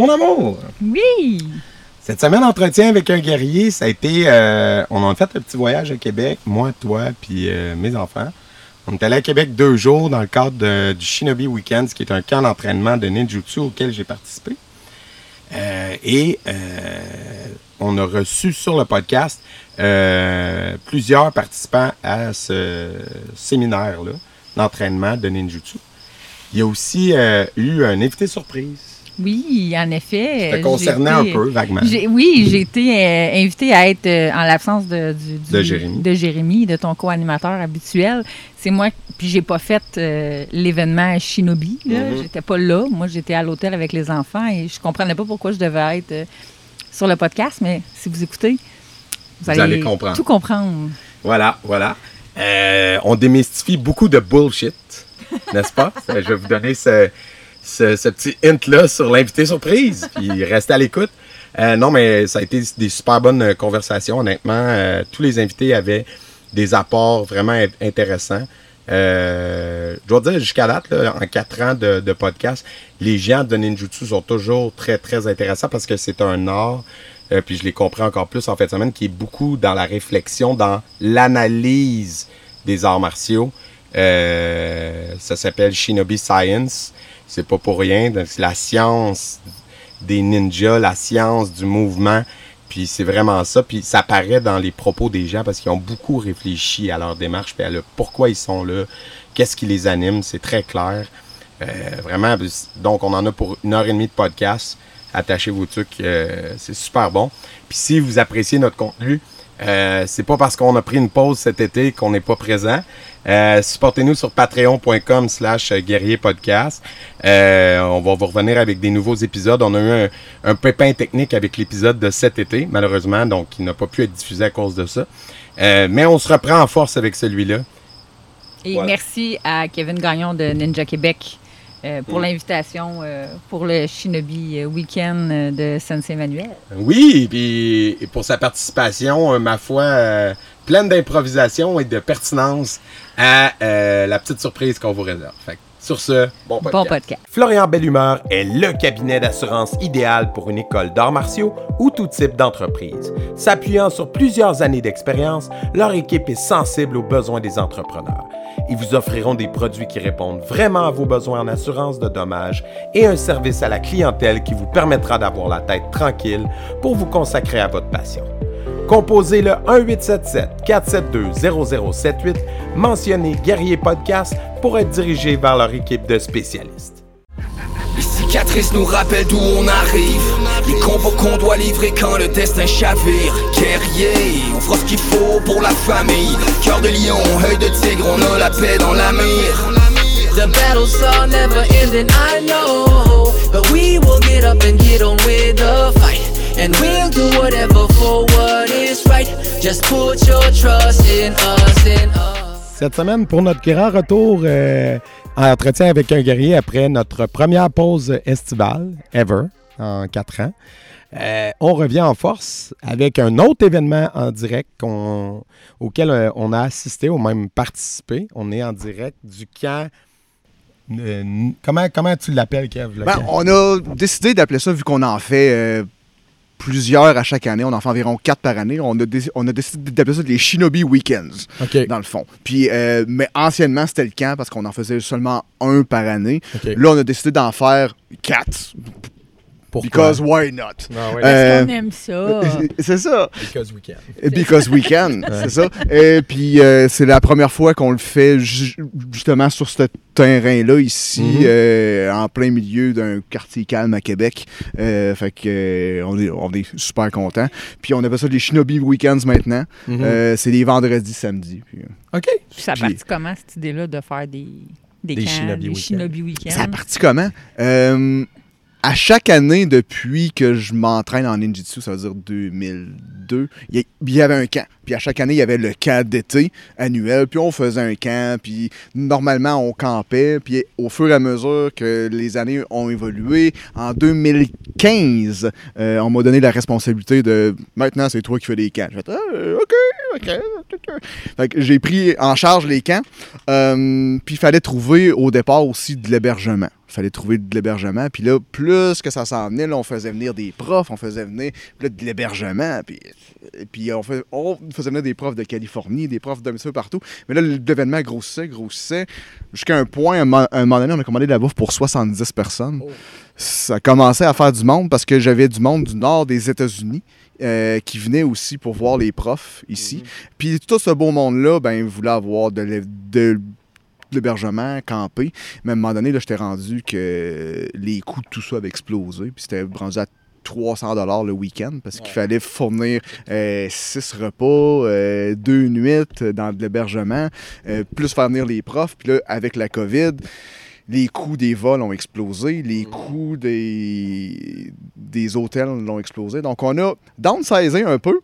Mon amour! Oui! Cette semaine, entretien avec un guerrier, ça a été. euh, on a fait un petit voyage à Québec, moi, toi, puis euh, mes enfants. On est allé à Québec deux jours dans le cadre de- du Shinobi Weekend, qui est un camp d'entraînement de ninjutsu auquel j'ai participé. Euh, et on a reçu sur le podcast plusieurs participants à ce séminaire-là d'entraînement de ninjutsu. Il y a aussi eu un invité surprise. Oui, en effet. Ça te j'ai concernait un peu, vaguement. Oui, j'ai été euh, invitée à être euh, en l'absence de, du- du- De Jérémy. de Jérémy, de ton co-animateur habituel. C'est moi, puis j'ai pas fait euh, l'événement Shinobi. Mhm. J'étais pas là. Moi, j'étais à l'hôtel avec les enfants et je comprenais pas pourquoi je devais être euh, sur le podcast. Mais si vous écoutez, vous, Vous allez comprendre. tout comprendre. Voilà, voilà. Euh, on démystifie beaucoup de bullshit, n'est-ce pas? Euh, Je vais vous donner ce, ce- petit hint-là sur l'invité surprise, puis restez à l'écoute. Euh, non, mais ça a été des super bonnes conversations, honnêtement. Euh, tous les invités avaient des apports vraiment in- intéressants. Euh, je dois dire, jusqu'à date, en quatre ans de, podcast, les gens de Ninjutsu sont toujours très, très intéressants parce que c'est un art, puis je les comprends encore plus en fin de semaine, qui est beaucoup dans la réflexion, dans l'analyse des arts martiaux. Ça s'appelle Shinobi Science. C'est pas pour rien. donc C'est la science des ninjas, la science du mouvement. Puis c'est vraiment ça. Puis ça paraît dans les propos des gens parce qu'ils ont beaucoup réfléchi à leur démarche, puis à le pourquoi ils sont là, qu'est-ce qui les anime. C'est très clair. Euh, vraiment. Donc on en a pour une heure et demie de podcast. Attachez vos trucs, euh, c'est super bon. Puis si vous appréciez notre contenu, euh, c'est pas parce qu'on a pris une pause cet été qu'on n'est pas présent. Euh, Supportez-nous sur patreon.com slash guerrier podcast. Euh, on va vous revenir avec des nouveaux épisodes. On a eu un, un pépin technique avec l'épisode de cet été, malheureusement, donc il n'a pas pu être diffusé à cause de ça. Euh, mais on se reprend en force avec celui-là. Et Voilà. merci à Kevin Gagnon de Ninja Québec euh, pour Mm. l'invitation euh, pour le Shinobi euh, Weekend de Sensei Emmanuel. Oui, puis et pour sa participation, euh, ma foi, pleine d'improvisation et de pertinence à la petite surprise qu'on vous réserve. Fait que, sur ce, bon podcast. Bon podcast. Florian Bellumeur est le cabinet d'assurance idéal pour une école d'arts martiaux ou tout type d'entreprise. S'appuyant sur plusieurs années d'expérience, leur équipe est sensible aux besoins des entrepreneurs. Ils vous offriront des produits qui répondent vraiment à vos besoins en assurance de dommages et un service à la clientèle qui vous permettra d'avoir la tête tranquille pour vous consacrer à votre passion. Composez le 1-877-472-0078, mentionnez Guerrier Podcast pour être dirigé vers leur équipe de spécialistes. Les cicatrices nous rappellent d'où on arrive Les combos qu'on doit livrer quand le destin chavire Guerrier, on fera ce qu'il faut pour la famille Cœur de lion, œil de tigre, on a la paix dans la mire The battles are never ending, I know. But we will get up and get on with the fight. And we'll do whatever for what is right. Just put your trust in us, in us. Cette semaine, pour notre grand retour euh, en entretien avec un guerrier après notre première pause estivale, ever, en quatre ans, euh, on revient en force avec un autre événement en direct auquel euh, on a assisté ou même participé. On est en direct du camp. euh, comment, comment tu l'appelles, Kev? le Ben, camp? on a décidé d'appeler ça, vu qu'on en fait euh, plusieurs à chaque année, on en fait environ quatre par année, on a, dé- on a décidé d'appeler ça les Shinobi Weekends, dans le fond. Puis, euh, mais anciennement, c'était le camp parce qu'on en faisait seulement un par année. Là, on a décidé d'en faire quatre. Pourquoi? Because why not? Ah ouais. Euh, On aime ça. c'est ça. Because we can. Because we can, c'est ça. Et puis, euh, c'est la première fois qu'on le fait ju- justement sur ce terrain-là, ici, Mhm. euh, en plein milieu d'un quartier calme à Québec. Euh, fait que on, est, on est super contents. Puis, on appelle ça les Shinobi Weekends maintenant. Mhm. Euh, c'est les vendredis, samedis. Puis, OK. Puis ça partit comment, cette idée-là, de faire des, des, Des camps, Shinobi des Weekends. Shinobi Weekends? Ça a parti comment? Euh, à chaque année, depuis que je m'entraîne en ninjutsu, ça veut dire 2002, il y, avait un camp. Puis à chaque année, il y avait le camp d'été annuel. Puis on faisait un camp. Puis normalement, on campait. Puis au fur et à mesure que les années ont évolué, en 2015, euh, on m'a donné la responsabilité de maintenant, c'est toi qui fais les camps. J'ai fait, Ah, OK, OK. OK. Fait que j'ai pris en charge les camps. Euh, puis il fallait trouver au départ aussi de l'hébergement. Il fallait trouver de l'hébergement. Puis là, plus que ça s'en venait, là, on faisait venir des profs, on faisait venir là, de l'hébergement. Puis, puis on, fait- on faisait venir des profs de Californie, des profs d'un peu partout. Mais là, l'événement grossissait, grossissait. Jusqu'à un point, un, un moment donné, on a commandé de la bouffe pour 70 personnes. Ça commençait à faire du monde parce que j'avais du monde du nord des États-Unis. euh, qui venait aussi pour voir les profs ici. Puis tout ce beau monde-là, ben, voulait avoir de de l'hébergement, camper. Mais à un moment donné, j'étais rendu que les coûts de tout ça avaient explosé. Puis c'était rendu à 300 dollars le week-end parce qu'il fallait fournir 6 repas, euh, deux nuits dans de l'hébergement, euh, plus faire venir les profs. Puis là, avec la COVID, les coûts des vols ont explosé, les coûts des, des hôtels l'ont explosé. Donc, on a downsizé un peu,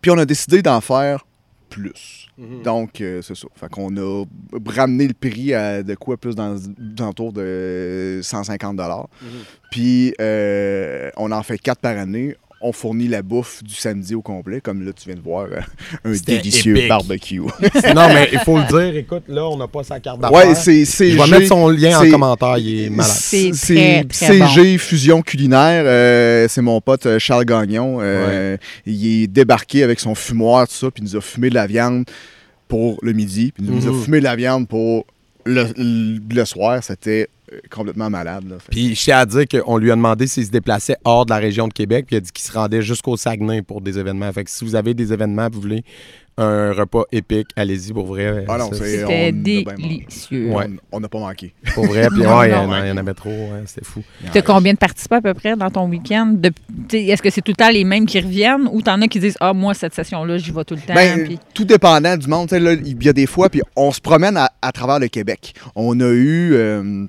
puis on a décidé d'en faire plus. Donc, euh, c'est ça. Fait qu'on a ramené le prix à de quoi plus dans, dans de 150 Puis, euh, on en fait quatre par année. On fournit la bouffe du samedi au complet, comme là, tu viens de voir, euh, un délicieux épique. barbecue. non, mais il faut le dire. Écoute, là, on n'a pas sa carte d'affaires. ouais, c'est. Je vais mettre son lien en c'est- commentaire. Il est malade. C'est CG Fusion Culinaire. euh, c'est mon pote euh, Charles Gagnon. euh, Il est débarqué avec son fumoir, tout ça, puis il nous a fumé de la viande pour le midi, puis il nous a Mhm. fumé de la viande pour le, le- le soir. C'était complètement malade. là. Puis je tiens à dire qu'on lui a demandé s'il se déplaçait hors de la région de Québec, puis il a dit qu'il se rendait jusqu'au Saguenay pour des événements. Fait que si vous avez des événements, vous voulez un repas épique, allez-y pour vrai. Ah non, C'était délicieux. Ouais. On- n'a pas manqué. Pour vrai, puis ouais, il y, en y avait trop, ouais, c'était fou. Tu as combien de participants à peu près dans ton week-end? Est-ce que c'est tout le temps les mêmes qui reviennent ou t'en as qui disent Ah, moi, cette session-là, j'y vais tout le temps? Ben, puis- tout dépendant du monde. Il y a des fois, puis on se promène à, à travers le Québec. On a eu. euh,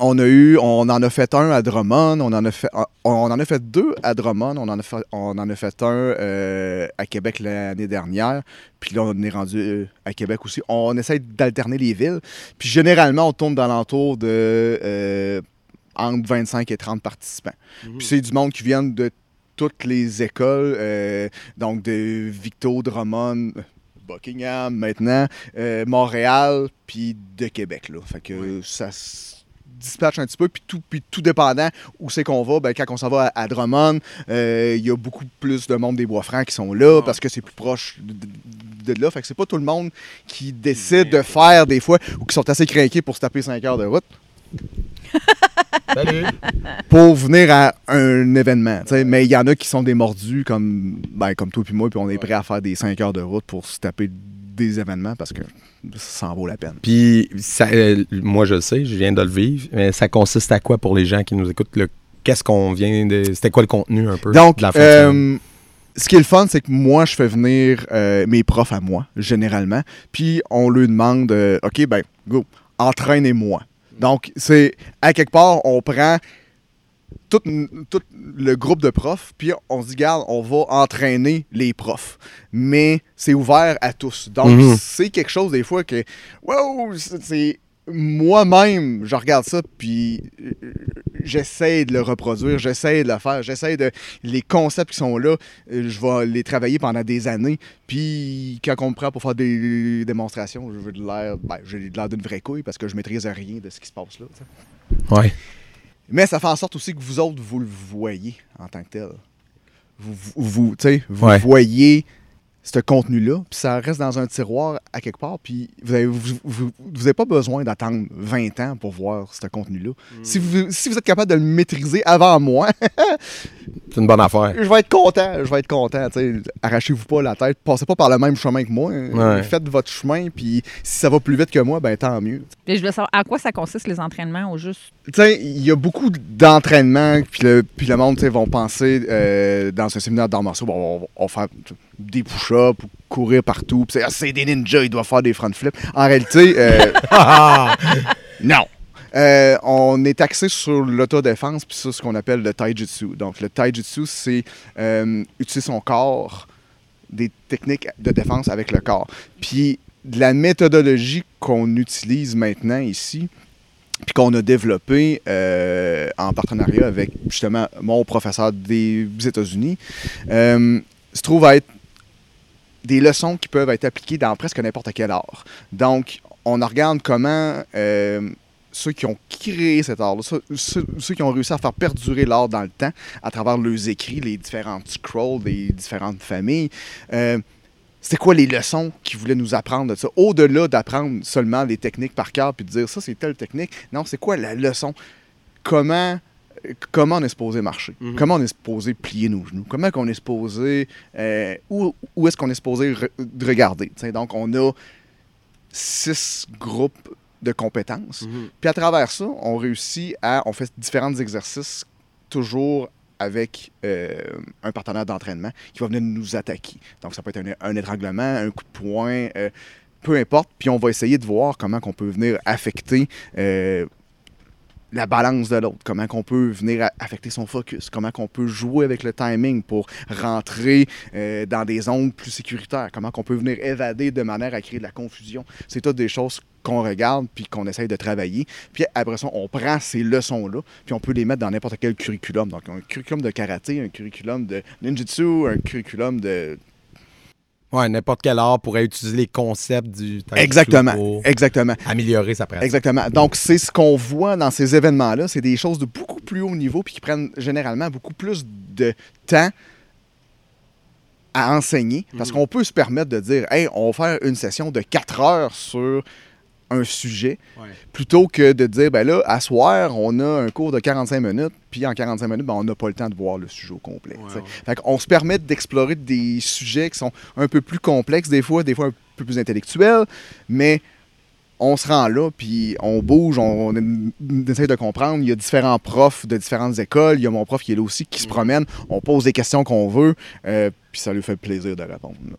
on a eu, on en a fait un à Drummond, on en a fait, on en a fait deux à Drummond, on en a fait, on en a fait un euh, à Québec l'année dernière, puis là on est rendu euh, à Québec aussi. On essaie d'alterner les villes, puis généralement on tourne dans l'entour de euh, entre 25 et 30 participants. Puis c'est du monde qui vient de toutes les écoles, euh, donc de Victo, Drummond, Buckingham maintenant, Montréal, puis de Québec. Là. Fait que ça dispatche un petit peu, puis tout, puis tout dépendant où c'est qu'on va, ben, quand on s'en va à, à Drummond, euh, il y a beaucoup plus de monde des Bois-Francs qui sont là, parce que c'est plus proche de, de- de là. Fait que c'est pas tout le monde qui décide de faire des fois, ou qui sont assez craqués pour se taper 5 heures de route Salut! pour venir à un événement. Mais il y en a qui sont des mordus comme, ben, comme toi puis moi, puis on est prêt à faire des 5 heures de route pour se taper des événements parce que ça en vaut la peine. Puis, ça, euh, moi, je le sais, je viens de le vivre, mais ça consiste à quoi pour les gens qui nous écoutent? le- Qu'est-ce qu'on vient de. C'était quoi le contenu un peu Donc, de la euh, ce qui est le fun, c'est que moi, je fais venir euh, mes profs à moi, généralement, puis on leur demande, euh, OK, ben, go, entraînez-moi. Donc, c'est, à quelque part, on prend tout, tout le groupe de profs, puis on se dit, garde, on va entraîner les profs. Mais c'est ouvert à tous. Donc, Mhm. c'est quelque chose, des fois, que, wow, c'est- moi-même, je regarde ça, puis euh, j'essaie de le reproduire, j'essaie de le faire, j'essaie de. Les concepts qui sont là, euh, je vais les travailler pendant des années, puis quand on me prend pour faire des démonstrations, je veux de l'air. Ben, j'ai de l'air d'une vraie couille parce que je maîtrise rien de ce qui se passe là. tu sais. Ouais. Mais ça fait en sorte aussi que vous autres, vous le voyez en tant que tel. Vous, vous, vous, tu sais, vous Ouais. voyez ce contenu-là, puis ça reste dans un tiroir à quelque part, puis vous n'avez vous, vous- vous avez pas besoin d'attendre 20 ans pour voir ce contenu-là. Si, vous, si vous êtes capable de le maîtriser avant moi, C'est une bonne affaire. je vais être content, je vais être content. tu sais. Arrachez-vous pas la tête, passez pas par le même chemin que moi. Ouais. Faites votre chemin, puis si ça va plus vite que moi, ben tant mieux. Mais je veux savoir, à quoi ça consiste les entraînements au juste? Sais, il y a beaucoup d'entraînements, puis le, puis le monde, tu sais, vont penser euh, dans un séminaire d'arts martiaux, bon, on, va- faire des push-ups, ou courir partout, puis c'est, ah, c'est des ninjas, ils doivent faire des front flips. En réalité, euh, non. Euh, on est axé sur l'autodéfense, puis ça, ce qu'on appelle le taijutsu. Donc, le taijutsu, c'est utiliser son corps, des techniques de défense avec le corps. Puis, de la méthodologie qu'on utilise maintenant ici, puis qu'on a développé euh, en partenariat avec justement mon professeur des États-Unis, euh, se trouve à être des leçons qui peuvent être appliquées dans presque n'importe quel art. Donc, on regarde comment euh, ceux qui ont créé cet art-là, ceux, qui ont réussi à faire perdurer l'art dans le temps à travers leurs écrits, les différentes scrolls des différentes familles. C'était quoi les leçons qu'ils voulaient nous apprendre de ça? Au-delà d'apprendre seulement les techniques par cœur puis de dire ça, c'est telle technique. Non, c'est quoi la leçon? Comment, comment on est supposé marcher? Mhm. Comment on est supposé plier nos genoux? Comment on est supposé. euh, où où est-ce qu'on est supposé re- de regarder? Donc, on a six groupes de compétences. Mhm. Puis à travers ça, on réussit à. On fait différents exercices toujours avec euh, un partenaire d'entraînement qui va venir nous attaquer. Donc ça peut être un, étranglement, un coup de poing, euh, peu importe. Puis on va essayer de voir comment on peut venir affecter euh, la balance de l'autre, comment qu'on peut venir affecter son focus, comment qu'on peut jouer avec le timing pour rentrer dans des zones plus sécuritaires, comment qu'on peut venir évader de manière à créer de la confusion. C'est toutes des choses qu'on regarde puis qu'on essaye de travailler. Puis après ça, on prend ces leçons-là, puis on peut les mettre dans n'importe quel curriculum. Donc un curriculum de karaté, un curriculum de ninjutsu, un curriculum de... Ouais, n'importe quel art pourrait utiliser les concepts du Exactement, pour exactement. améliorer sa pratique. Exactement. Donc, c'est ce qu'on voit dans ces événements-là. C'est des choses de beaucoup plus haut niveau puis qui prennent généralement beaucoup plus de temps à enseigner. Parce qu'on peut se permettre de dire, hey, on va faire une session de 4 heures sur un sujet, Ouais. plutôt que de dire, ben là, à soir, on a un cours de 45 minutes, puis en 45 minutes, ben, on n'a pas le temps de voir le sujet au complet. Ouais, ouais. Fait qu'on se permet d'explorer des sujets qui sont un peu plus complexes, des fois, des fois un peu plus intellectuels, mais on se rend là, puis on bouge, on, on essaie de comprendre. Il y a différents profs de différentes écoles. Il y a mon prof qui est là aussi, qui se promène. On pose des questions qu'on veut, euh, puis ça lui fait plaisir de répondre. là.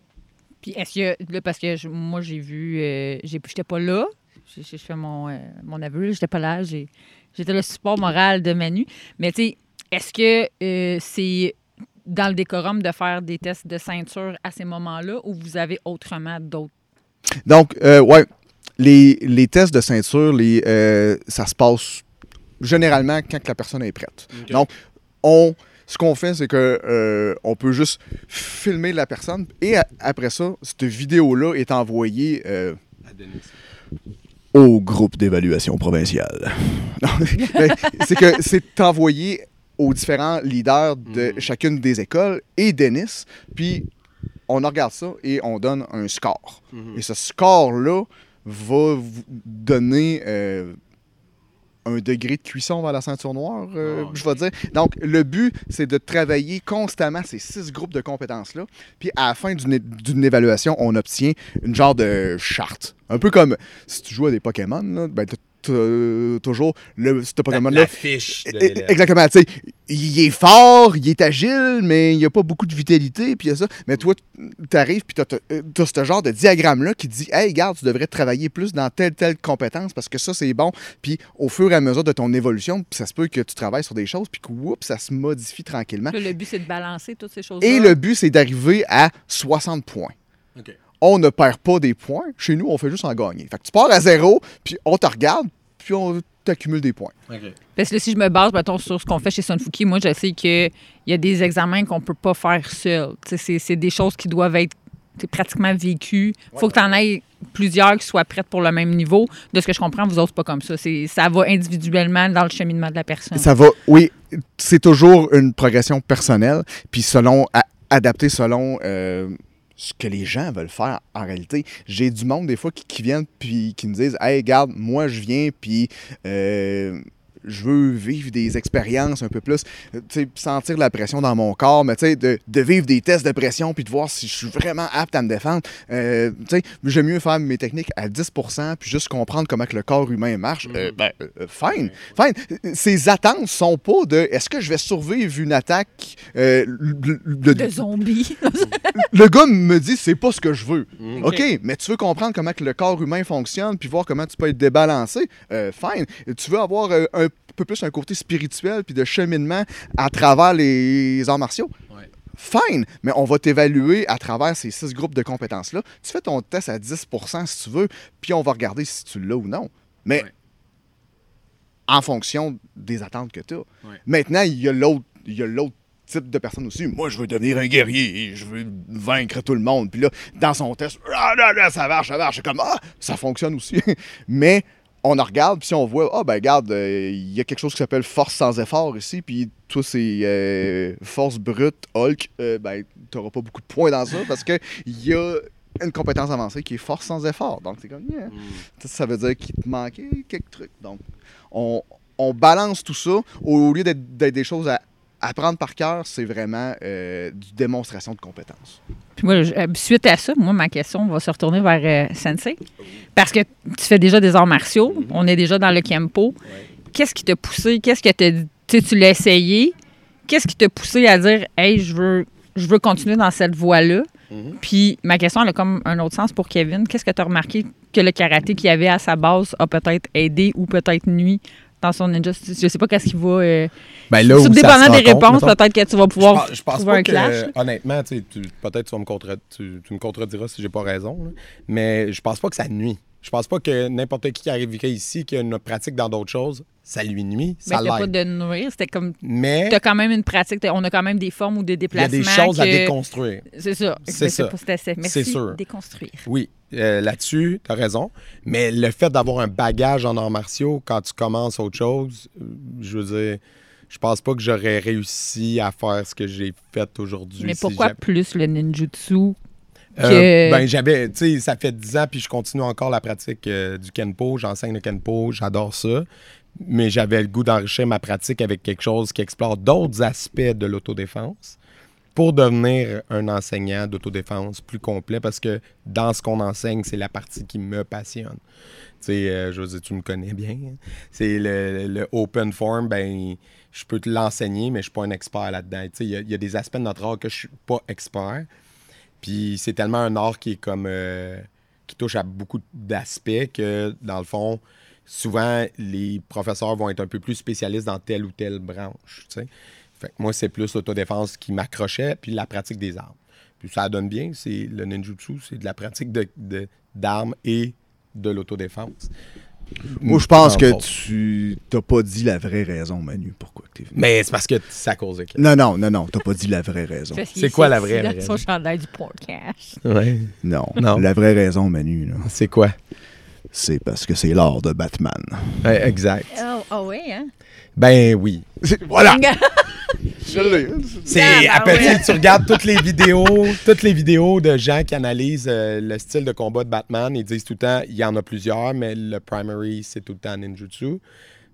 Puis est-ce que, là, parce que je- moi, j'ai vu, euh, j'ai- j'étais pas là, je, je- je fais mon, euh, mon aveu, j'étais pas là, j'ai- j'étais le support moral de Manu. Mais tu sais, est-ce que euh, c'est dans le décorum de faire des tests de ceinture à ces moments-là ou vous avez autrement d'autres? Donc, euh, ouais, les, les tests de ceinture, les, euh, ça se passe généralement quand la personne est prête. Donc, on, ce qu'on fait, c'est que euh, on peut juste filmer la personne et après ça, cette vidéo-là est envoyée euh, au groupe d'évaluation provinciale. C'est que c'est envoyé aux différents leaders de Mhm. chacune des écoles et Denis, puis on regarde ça et on donne un score. Mhm. Et ce score-là va vous donner euh, un degré de cuisson vers la ceinture noire, euh, Ah, je vais dire. Donc, le but, c'est de travailler constamment ces six groupes de compétences-là. Puis, à la fin d'une évaluation, on obtient une genre de charte. Un peu comme si tu joues à des Pokémon, là, ben, toujours le, ce Pokémon-là. la fiche de l'élève. Exactement, tu sais, il est fort, il est agile, mais il n'y a pas beaucoup de vitalité, puis il y a ça. Mais toi, tu arrives, puis tu as, ce genre de diagramme-là qui dit Hey, regarde, tu devrais travailler plus dans telle, telle compétence parce que ça, c'est bon. Puis au fur et à mesure de ton évolution, ça se peut que tu travailles sur des choses, puis que whoops, ça se modifie tranquillement. Le but, c'est de balancer toutes ces choses-là. Et le but, c'est d'arriver à 60 points. OK. On ne perd pas des points. Chez nous, on fait juste en gagner. Fait que tu pars à zéro, puis on te regarde, puis on t'accumule des points. Parce que là, si je me base, mettons, sur ce qu'on fait chez Sunfuki, moi, je sais qu'il y a des examens qu'on peut pas faire seul. C'est des choses qui doivent être pratiquement vécues. Il faut que tu en aies plusieurs qui soient prêtes pour le même niveau. De ce que je comprends, vous autres, pas comme ça. Ça va individuellement dans le cheminement de la personne. Ça va, oui, c'est toujours une progression personnelle, puis selon, a- adapté selon euh, ce que les gens veulent faire en réalité. J'ai du monde des fois qui, qui viennent puis qui me disent Hey, regarde, moi je viens puis euh, je veux vivre des expériences un peu plus, euh, tu sais, sentir la pression dans mon corps, mais tu sais, de, de vivre des tests de pression puis de voir si je suis vraiment apte à me défendre. Euh, tu sais, j'aime mieux faire mes techniques à 10% puis juste comprendre comment que le corps humain marche. Euh, ben, euh, euh, fine, fine. Ces attentes sont pas de est-ce que je vais survivre une attaque. euh, le, le- De zombies. le gars me dit c'est pas ce que je veux. Mm. OK, mais tu veux comprendre comment que le corps humain fonctionne puis voir comment tu peux être débalancé. Euh, fine. Tu veux avoir euh, un peu plus un côté spirituel puis de cheminement à travers les arts martiaux. Ouais. Fine, mais on va t'évaluer à travers ces six groupes de compétences-là. Tu fais ton test à 10% si tu veux, puis on va regarder si tu l'as ou non. Mais Ouais. en fonction des attentes que tu as. Ouais. Maintenant, il y a l'autre il y a l'autre type de personne aussi. Moi, je veux devenir un guerrier, je veux vaincre tout le monde. Puis là, dans son test, ah, ça marche, ça marche. C'est comme, ah, ça fonctionne aussi. Mais on en regarde, puis si on voit, ah ben regarde, euh, il y a quelque chose qui s'appelle force sans effort ici, puis toi c'est euh, force brute, Hulk, euh, ben t'auras pas beaucoup de points dans ça parce que il y a une compétence avancée qui est force sans effort. Donc c'est comme, yeah. Ça, ça veut dire qu'il te manquait quelques trucs. Donc on, on balance tout ça au lieu d'être des choses à apprendre par cœur, c'est vraiment euh, du démonstration de compétences. Puis moi, je- euh, suite à ça, moi, ma question va se retourner vers euh, Sensei. Parce que tu fais déjà des arts martiaux, on est déjà dans le Kempo. Qu'est-ce qui t'a poussé? Qu'est-ce que? Tu l'as essayé. Qu'est-ce qui t'a poussé à dire, hey, je veux, je veux continuer dans cette voie-là? Puis ma question, elle a comme un autre sens pour Kevin. Qu'est-ce que tu as remarqué que le karaté qu'il y avait à sa base a peut-être aidé ou peut-être nuit son ninja? Je sais pas qu'est-ce qui va. euh, Ben, là où dépendant des réponses, peut-être que tu vas pouvoir je pense trouver pas un que, clash. honnêtement, tu peut-être tu vas me contre- tu, tu me contrediras si j'ai pas raison, là, mais je pense pas que ça nuit. Je pense pas que n'importe qui qui arriverait ici, qui a une pratique dans d'autres choses, ça lui nuit, ça t'as pas l'aide. de nuire, c'était comme. Mais T'as quand même une pratique, t'as- on a quand même des formes ou des il y a déplacements. des choses à déconstruire. C'est ça. C'est ça. Merci. C'est sûr. Déconstruire. Oui, euh, là-dessus, tu as raison. Mais le fait d'avoir un bagage en arts martiaux quand tu commences autre chose, euh, je veux dire, je pense pas que j'aurais réussi à faire ce que j'ai fait aujourd'hui. Mais pourquoi plus le ninjutsu Euh, ben, j'avais, tu sais, ça fait 10 ans, puis je continue encore la pratique euh, du Kenpo. J'enseigne le Kenpo, j'adore ça. Mais j'avais le goût d'enrichir ma pratique avec quelque chose qui explore d'autres aspects de l'autodéfense pour devenir un enseignant d'autodéfense plus complet parce que dans ce qu'on enseigne, c'est la partie qui me passionne. Tu sais, euh, dire, tu me connais bien. C'est le, le open form, ben, je peux te l'enseigner, mais je suis pas un expert là-dedans. Tu sais, il y, a- des aspects de notre art que je suis pas expert. Puis c'est tellement un art qui est comme. euh, qui touche à beaucoup d'aspects que, dans le fond, souvent, les professeurs vont être un peu plus spécialistes dans telle ou telle branche. tu sais. Fait que moi, c'est plus l'autodéfense qui m'accrochait, puis la pratique des armes. Puis ça donne bien, c'est le ninjutsu, c'est de la pratique de- de- d'armes et de l'autodéfense. Moi, je pense En que tu t'as pas dit la vraie raison, Manu, pourquoi que t'es venu. Mais c'est parce que c'est à cause de qui? Non, non, non, non, t'as pas dit la vraie raison. C'est quoi la vraie raison? Son chandail du podcast. Ouais. Non, Non. la vraie raison, Manu, C'est quoi? C'est parce que c'est l'art de Batman. Ouais, exact. Oh, ah oui, hein? Ben oui. Voilà! Je l'ai. C'est Ah, ben ouais. tu regardes toutes les vidéos, toutes les vidéos de gens qui analysent euh, le style de combat de Batman, ils disent tout le temps il y en a plusieurs, mais le primary c'est tout le temps ninjutsu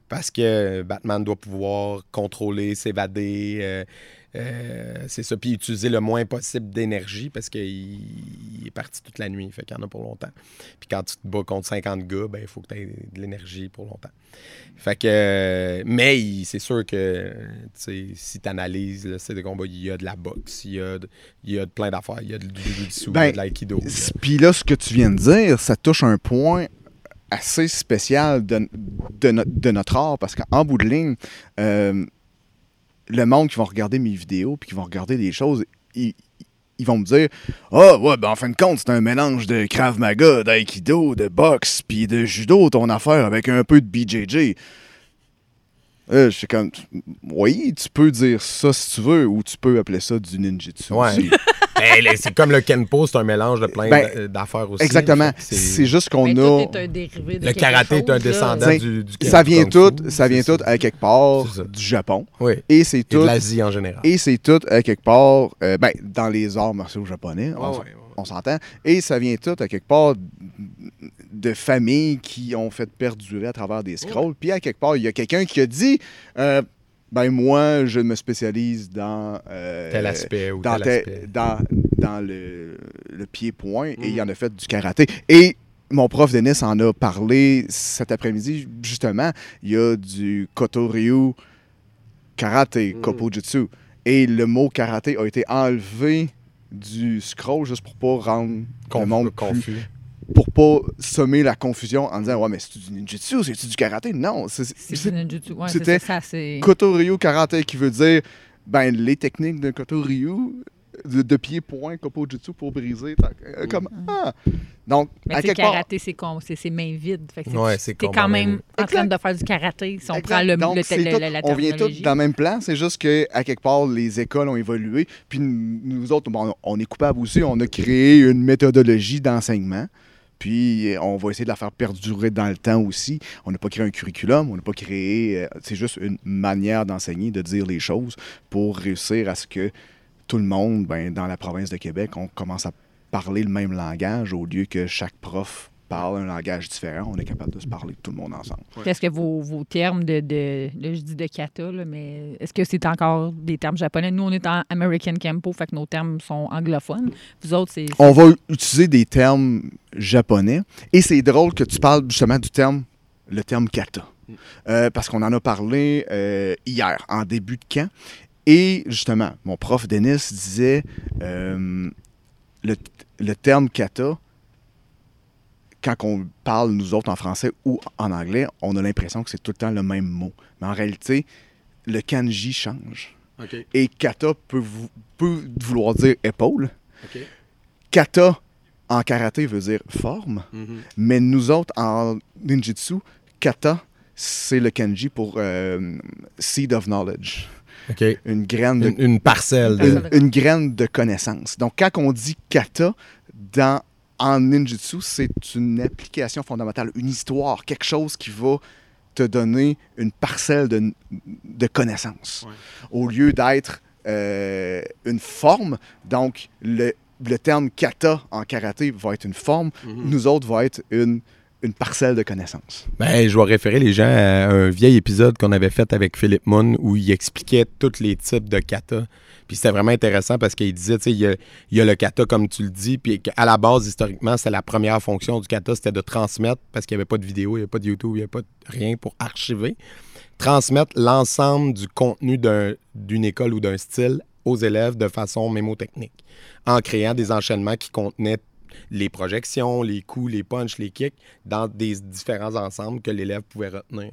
parce que Batman doit pouvoir contrôler, s'évader, euh, euh, c'est ça, puis utiliser le moins possible d'énergie parce qu'il il est parti toute la nuit, fait qu'il y en a pour longtemps. Puis quand tu te bats contre 50 gars, ben il faut que tu aies de l'énergie pour longtemps. Fait que, euh, mais c'est sûr que, si tu analyses le de combat, il y a de la boxe, il y a de, il y a de plein d'affaires, il y a de- du jiu-jitsu, il y a Ben, de l'aïkido. Puis là, ce que tu viens de dire, ça touche un point assez spécial de, de, no- de notre art, parce qu'en bout de ligne, euh, le monde qui vont regarder mes vidéos, puis qui vont regarder des choses, ils, ils vont me dire Ah, ouais, ben en fin de compte, c'est un mélange de Krav Maga, d'aïkido, de boxe, puis de judo, ton affaire, avec un peu de BJJ. Euh, je suis comme, oui, tu peux dire ça si tu veux, ou tu peux appeler ça du ninjutsu. Ouais. Ben, c'est comme le Kenpo, c'est un mélange de plein Ben, d'a- d'affaires aussi. Exactement. C'est juste qu'on Ben, a. tout est un dérivé de Le karaté est un là. descendant du, du ça vient tout, ça vient tout à quelque part du Japon. Oui. Et c'est Et de tout, l'Asie en général. et c'est tout à quelque part, euh, ben, dans les arts martiaux japonais, on, Ouais, s- ouais, ouais. on s'entend. Et ça vient tout à quelque part de familles qui ont fait perdurer à travers des scrolls. Puis à quelque part, il y a quelqu'un qui a dit, euh, ben moi, je me spécialise dans euh, Tel aspect ou dans, tel aspect. dans, dans le, le pied-point et il en a fait du karaté. Et mon prof Denis en a parlé cet après-midi, justement. Il y a du Kotoryu karaté, Kopojutsu. Et le mot karaté a été enlevé du scroll juste pour pas rendre le monde plus- confus. Pour pas semer la confusion en disant ouais mais c'est du ninjutsu c'est du karaté? Non c'est du ninjutsu. Ouais, c'était. Kotoryu karaté qui veut dire ben les techniques de Kotoryu de, de pied-point, Kopojutsu pour briser. euh, comme, ah. Donc, Mais à quelque le part. karaté, c'est con- c'est ses mains vides. Fait que c'est- Ouais, c'est t'es quand même en train de faire du karaté si on Exact. prend le, Donc, le- c'est le- tout- la, la on vient tous dans le même plan, c'est juste qu'à quelque part, les écoles ont évolué. Puis nous nous autres, bon, on est coupables aussi, on a créé une méthodologie d'enseignement. Puis on va essayer de la faire perdurer dans le temps aussi. On n'a pas créé un curriculum, on n'a pas créé. euh, c'est juste une manière d'enseigner, de dire les choses pour réussir à ce que tout le monde, ben, dans la province de Québec, on commence à parler le même langage au lieu que chaque prof parle un langage différent. On est capable de se parler tout le monde ensemble. Est-ce que vos, vos termes de, de, là, je dis de kata, là, mais est-ce que c'est encore des termes japonais? Nous, on est en American Kempo, fait que nos termes sont anglophones. Vous autres, c'est... On va utiliser des termes japonais. Et c'est drôle que tu parles justement du terme, le terme kata. Euh, parce qu'on en a parlé euh, hier, en début de camp. Et justement, mon prof Denis disait euh, le, le terme kata, quand on parle, nous autres, en français ou en anglais, on a l'impression que c'est tout le temps le même mot. Mais en réalité, le kanji change. Et kata peut, vou- peut vouloir dire épaule. Kata en karaté veut dire forme, Mhm. mais nous autres en ninjutsu, kata, c'est le kanji pour euh, seed of knowledge, une graine de, Une, une parcelle. de- une, une graine de connaissance. Donc, quand on dit kata dans, en ninjutsu, c'est une application fondamentale, une histoire, quelque chose qui va te donner une parcelle de, de connaissances. Au lieu d'être euh, une forme, donc le, le terme kata en karaté va être une forme, nous autres va être une, une parcelle de connaissances. Ben, je vais référer les gens à un vieil épisode qu'on avait fait avec Philippe Moon où il expliquait tous les types de kata. Puis c'était vraiment intéressant parce qu'il disait, tu sais, il y a, le kata comme tu le dis, puis à la base, historiquement, c'est la première fonction du kata, c'était de transmettre parce qu'il n'y avait pas de vidéo, il n'y avait pas de YouTube, il n'y avait pas de rien pour archiver. Transmettre l'ensemble du contenu d'un- d'une école ou d'un style aux élèves de façon mémotechnique, en créant des enchaînements qui contenaient les projections, les coups, les punches, les kicks, dans des différents ensembles que l'élève pouvait retenir.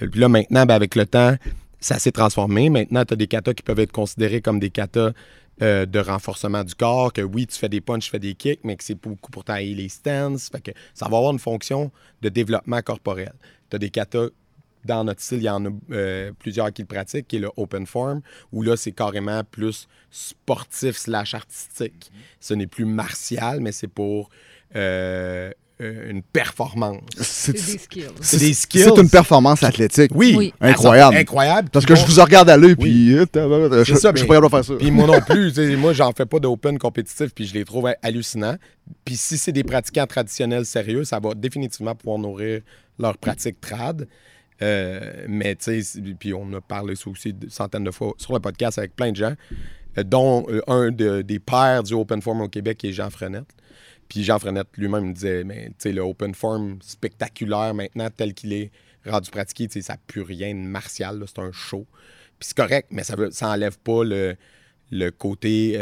Et Puis là, maintenant, ben, avec le temps, ça s'est transformé. Maintenant, tu as des katas qui peuvent être considérés comme des katas euh, de renforcement du corps, que oui, tu fais des punches, tu fais des kicks, mais que c'est beaucoup pour tailler les que ça va avoir une fonction de développement corporel. Tu as des katas dans notre style, il y en a euh, plusieurs qui le pratiquent, qui est le open form, où là, c'est carrément plus sportif slash artistique. Ce n'est plus martial, mais c'est pour euh, euh, une performance. C'est des skills. C'est des skills. C'est une performance athlétique. Oui, Oui. Incroyable. Incroyable. Parce que je vous regarde aller, puis euh, tabarouette, je, C'est ça, je suis pas capable de faire ça. Puis moi non plus, moi j'en fais pas d'open compétitif, puis je les trouve hallucinants. Puis si c'est des pratiquants traditionnels sérieux, ça va définitivement pouvoir nourrir leur pratique trad. Euh, mais tu sais, puis on a parlé ça aussi de centaines de fois sur le podcast avec plein de gens, euh, dont euh, un de- des pères du Open Form au Québec qui est Jean Frenette. Puis Jean Frenette lui-même me disait, mais tu sais, le Open Form spectaculaire maintenant, tel qu'il est rendu pratiqué, tu sais, ça n'a plus rien de martial, c'est un show. Puis c'est correct, mais ça ne ça enlève pas le, le côté.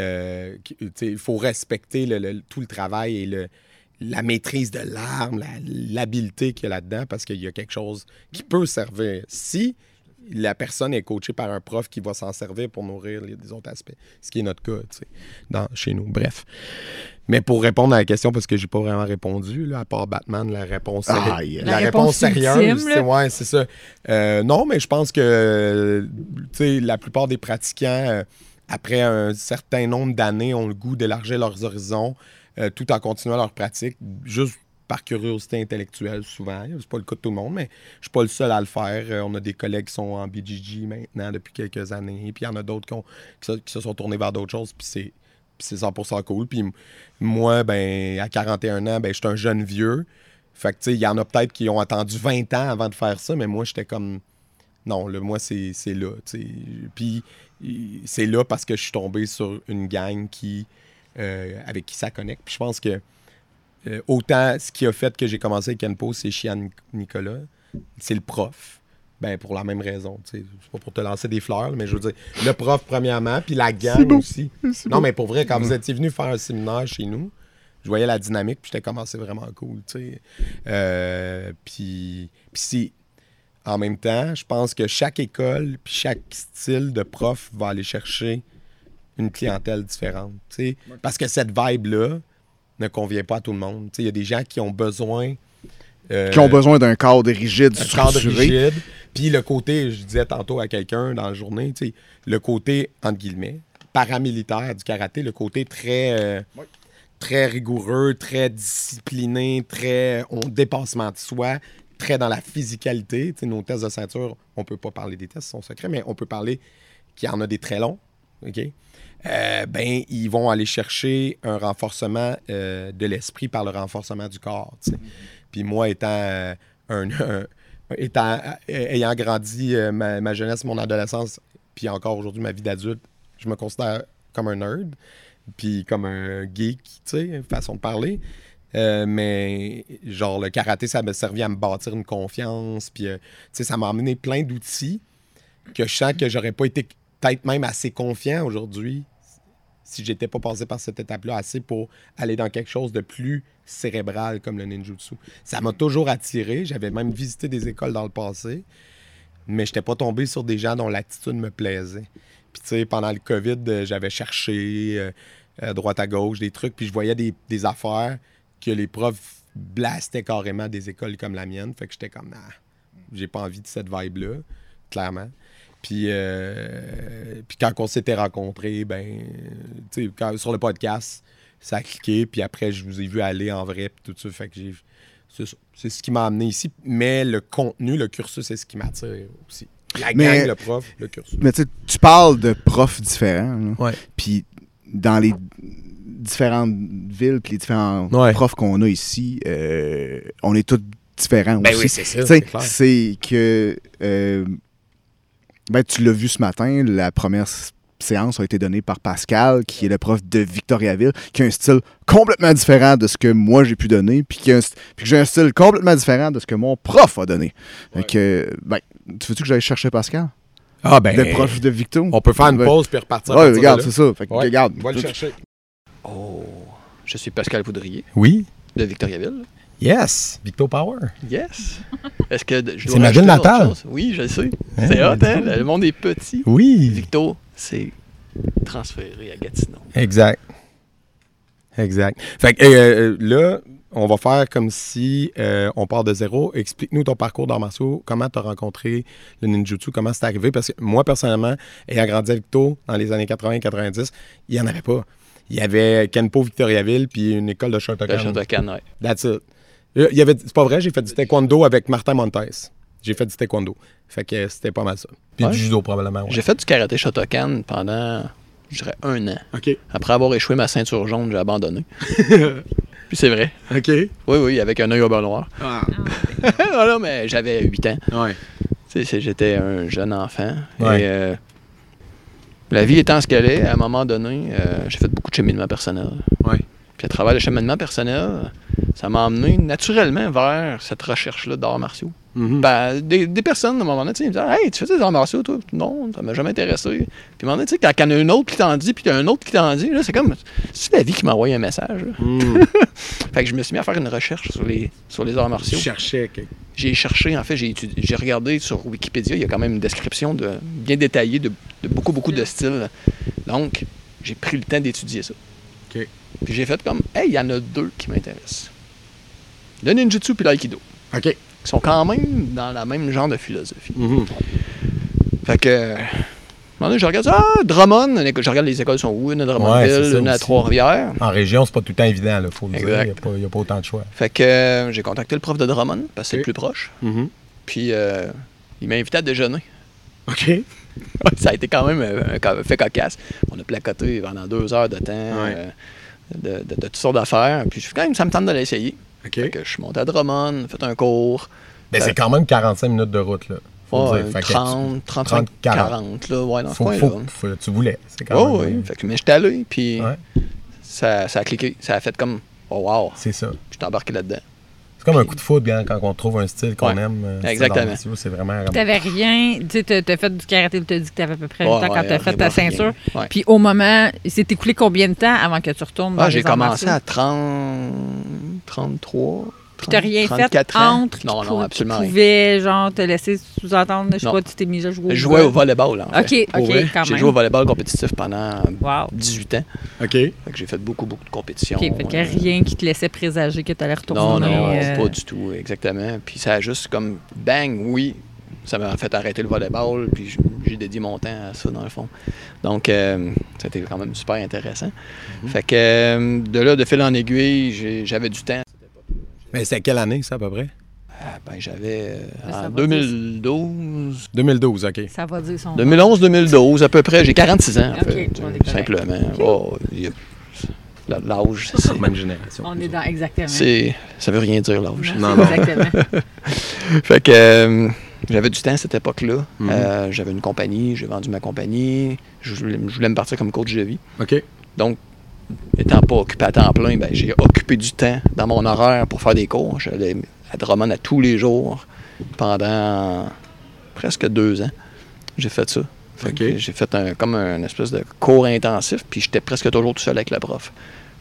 Il faut respecter le- tout le travail et le, la maîtrise de l'arme, la- l'habileté qu'il y a là-dedans, parce qu'il y a quelque chose qui peut servir. Si la personne est coachée par un prof qui va s'en servir pour nourrir les, les autres aspects, ce qui est notre cas tu sais, dans, chez nous. Bref. Mais pour répondre à la question, parce que j'ai pas vraiment répondu, là, à part Batman, la réponse, Ah, yeah. la La réponse réponse sérieuse, c'est ouais, c'est ça. Euh, non, mais je pense que tu sais, la plupart des pratiquants, euh, après un certain nombre d'années, ont le goût d'élargir leurs horizons euh, tout en continuant leur pratique, juste par curiosité intellectuelle souvent. C'est pas le cas de tout le monde, mais je suis pas le seul à le faire. Euh, on a des collègues qui sont en BGG maintenant depuis quelques années, puis il y en a d'autres qui, se, sont tournés vers d'autres choses, puis c'est puis c'est 100% cool. Puis moi, ben, à 41 ans, ben, je suis un jeune vieux. Fait que, tu sais, il y en a peut-être qui ont attendu 20 ans avant de faire ça, mais moi, j'étais comme. Non, là, moi, c'est là. Puis c'est là parce que je suis tombé sur une gang qui, euh, avec qui ça connecte. Puis je pense que euh, autant ce qui a fait que j'ai commencé avec Kenpo, c'est Chian Nicolas. C'est le prof. Ben, pour la même raison. C'est pas pour te lancer des fleurs, mais je veux dire, le prof, premièrement, puis la gang aussi. Non, mais pour vrai, quand vous étiez venu faire un séminaire chez nous, je voyais la dynamique, puis j'étais comme, c'est vraiment cool, tu sais. Euh, puis, puis si, en même temps, je pense que chaque école, puis chaque style de prof va aller chercher une clientèle différente. Parce que cette vibe-là ne convient pas à tout le monde. Il y a des gens qui ont besoin... euh, Qui ont besoin d'un cadre rigide, un cadre rigide. Puis le côté, je disais tantôt à quelqu'un dans la journée, le côté, entre guillemets, paramilitaire du karaté, le côté très, euh, très rigoureux, très discipliné, très on dépassement de soi, très dans la physicalité. Nos tests de ceinture, on peut pas parler des tests, ils sont secrets, mais on peut parler qu'il y en a des très longs. OK? Euh, ben, ils vont aller chercher un renforcement euh, de l'esprit par le renforcement du corps. Puis moi, étant, euh, un, étant ayant grandi ma, jeunesse, mon adolescence, puis encore aujourd'hui ma vie d'adulte, je me considère comme un nerd, puis comme un geek, tu sais, façon de parler. Mais genre le karaté, ça m'a servi à me bâtir une confiance, puis ça m'a amené plein d'outils que je sens que j'aurais pas été peut-être même assez confiant aujourd'hui si j'étais pas passé par cette étape-là assez pour aller dans quelque chose de plus cérébral comme le ninjutsu. Ça m'a toujours attiré. J'avais même visité des écoles dans le passé, mais je n'étais pas tombé sur des gens dont l'attitude me plaisait. Puis, tu sais, pendant le COVID, euh, j'avais cherché euh, à droite à gauche des trucs, puis je voyais des, des affaires que les profs blastaient carrément des écoles comme la mienne. Fait que j'étais comme, ah, j'ai pas envie de cette vibe-là, clairement. Puis, euh, puis quand on s'était rencontrés, ben, quand- sur le podcast, ça a cliqué. Puis après, je vous ai vu aller en vrai, puis tout ça. Fait que j'ai. C'est ça. C'est ce qui m'a amené ici. Mais le contenu, le cursus, c'est ce qui m'attire aussi. La Mais- gang, le prof, le cursus. Mais tu parles de profs différents. Ouais. Puis dans les différentes villes, puis les différents Ouais. profs qu'on a ici, euh, on est tous différents Ben aussi. oui, c'est ça. C'est que. euh, ben, tu l'as vu ce matin, la première séance a été donnée par Pascal, qui est le prof de Victoriaville, qui a un style complètement différent de ce que moi j'ai pu donner, puis, qui a un st- puis que j'ai un style complètement différent de ce que mon prof a donné. Fait que, ben, tu veux-tu que j'aille chercher Pascal? Ah, ben. le prof de Victo? On peut faire une Ouais. pause puis repartir. Ouais, de regarde, c'est ça. Fait que, Ouais. regarde. On va le chercher. Oh, je suis Pascal Poudrier Oui. de Victoriaville. Yes. Victo Power. Yes. Est-ce que je dois ma ville natale. Oui, je le sais. Hein, c'est hot, hein? Le monde est petit. Oui. Victo, c'est transféré à Gatineau. Exact. Exact. Fait que euh, euh, là, on va faire comme si euh, on part de zéro. Explique-nous ton parcours d'arts martiaux, comment tu as rencontré le ninjutsu, comment c'est arrivé? Parce que moi, personnellement, ayant grandi à Victo dans les années 80-90, il n'y en avait pas. Il y avait Kenpo Victoriaville puis une école de Shotokan. Shotokan, ouais. That's it. Euh, Il y avait, c'est pas vrai, j'ai fait du taekwondo avec Martin Montes. J'ai fait du taekwondo. Fait que c'était pas mal ça. Puis Ouais. du judo probablement. ouais. J'ai fait du karaté Shotokan pendant, je dirais, un an. OK. Après avoir échoué ma ceinture jaune, j'ai abandonné. Puis c'est vrai. OK. Oui, oui, avec un œil au beurre noir. Ah. non, non, mais j'avais 8 ans. Ouais. Tu sais, j'étais un jeune enfant. Ouais. Et euh, la vie étant ce qu'elle est, à un moment donné, euh, j'ai fait beaucoup de cheminement personnel. Ouais. Puis à travers le cheminement personnel, ça m'a amené naturellement vers cette recherche-là d'arts martiaux. Mhm. Ben, des, des personnes, à un moment donné, ils me disaient Hey, tu fais des arts martiaux, toi? Non, ça m'a jamais intéressé. Puis à un moment donné, tu sais, quand il y en a un autre qui t'en dit, puis il y a un autre qui t'en dit, là, c'est comme. C'est la vie qui m'envoie un message. Mhm. Fait que je me suis mis à faire une recherche sur les, sur les arts Tu martiaux. cherchais quelque J'ai cherché, en fait, j'ai regardé sur Wikipédia, il y a quand même une description de, bien détaillée de, de beaucoup, beaucoup de styles. Donc, j'ai pris le temps d'étudier ça. Puis j'ai fait comme, hey, il y en a deux qui m'intéressent. Le ninjutsu puis l'aïkido. OK. Qui sont quand même dans la même genre de philosophie. Mhm. Fait que, donné, je regarde ça, ah, Drummond, je regarde les écoles sont où, une à Drummondville, une à. Trois-Rivières. En région, c'est pas tout le temps évident, il faut le dire. Il n'y a, pas- a autant de choix. Fait que euh, j'ai contacté le prof de Drummond, parce que c'est le plus proche. Mhm. Puis euh, il m'a invité à déjeuner. OK. Ça a été quand même euh, un fait cocasse. On a placoté pendant deux heures de temps Ouais. euh, de, de- de toutes sortes d'affaires. Puis je suis quand même, ça me tente de l'essayer. Que je suis monté à Drummond, fait un cours. Ben, c'est quand même 45 minutes de route, là. Faut Ouais, le dire. Fait que 30, 35, 30, 40. 40, là, ouais, dans ce faut, coin-là. faut- faut- tu voulais. Quand Oh, même, oui, euh, fait que, mais j'étais allé, puis ça, ça a cliqué. Ça a fait comme, oh wow, C'est ça. je suis embarqué là-dedans. C'est comme un coup de foot hein, quand on trouve un style qu'on Ouais. aime. euh, Exactement. C'est vraiment. T'avais rien, tu sais, t'as fait du karaté, tu t'as dit que t'avais à peu près le Ouais, temps quand ouais, t'as fait ta ceinture. Ouais. Puis au moment, il s'est écoulé combien de temps avant que tu retournes dans Ah, les j'ai commencé à 30, 33. Puis t'as rien 34 fait ans. entre qui Non, pou- non, qui absolument rien. pouvait, genre, te laisser sous-entendre, je sais pas, tu t'es mis à jouer au Je jouais au volleyball, en fait. OK, OK, vrai. quand J'ai joué au volleyball compétitif pendant Wow. 18 ans. OK. Fait que j'ai fait beaucoup, beaucoup de compétitions. OK, fait qu'il a euh, rien qui te laissait présager que t'allais retourner. Non, non, euh, pas du tout, exactement. Puis ça a juste comme bang, oui, ça m'a fait arrêter le volleyball, puis j'ai dédié mon temps à ça, dans le fond. Donc, euh, c'était quand même super intéressant. Fait que euh, de là, de fil en aiguille, j'avais du temps. Mais c'est quelle année, ça, à peu près? Ah, ben, j'avais euh, en va 2012, 2012, OK. Ça va dire son. 2011-2012 à peu près. J'ai 46 ans, en fait, on euh, simplement. Oh, il y a- la- L'âge, c'est- Même génération. On est dans exactement. c'est, ça veut rien dire l'âge. Non, non. Exactement. Fait que euh, j'avais du temps à cette époque-là. Mhm. Euh, j'avais une compagnie, j'ai vendu ma compagnie. Je voulais, je voulais me partir comme coach de vie. OK. Donc, étant pas occupé à temps plein, ben, j'ai occupé du temps dans mon horaire pour faire des cours. J'allais à Drummond à tous les jours pendant presque deux ans. J'ai fait ça. J'ai fait un, comme un espèce de cours intensif, puis j'étais presque toujours tout seul avec la prof.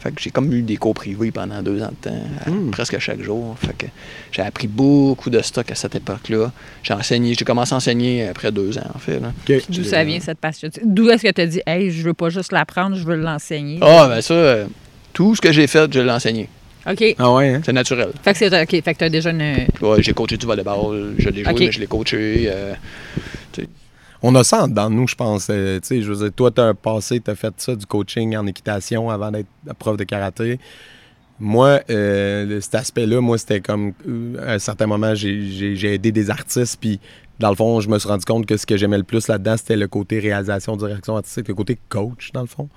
Fait que j'ai comme eu des cours privés pendant deux ans de temps, à- Hmm. presque chaque jour. Fait que j'ai appris beaucoup de stock à cette époque-là. J'ai enseigné, j'ai commencé à enseigner après deux ans, en fait. D'où ça vient cette passion? D'où est-ce que tu as dit, hey, je veux pas juste l'apprendre, je veux l'enseigner? Ah, ben ça, euh, tout ce que j'ai fait, je l'ai enseigné. OK. Ah ouais, hein? C'est naturel. Fait que c'est OK. Fait que tu as déjà une. Ouais, j'ai coaché du volleyball, je l'ai joué, mais je l'ai coaché. euh, On a ça de nous, je pense. Euh, tu sais, je veux dire, toi, tu as passé, tu as fait ça, du coaching en équitation avant d'être prof de karaté. Moi, euh, cet aspect-là, moi, c'était comme, euh, à un certain moment, j'ai- aidé des artistes, puis dans le fond, je me suis rendu compte que ce que j'aimais le plus là-dedans, c'était le côté réalisation, direction artistique, le côté coach, dans le fond.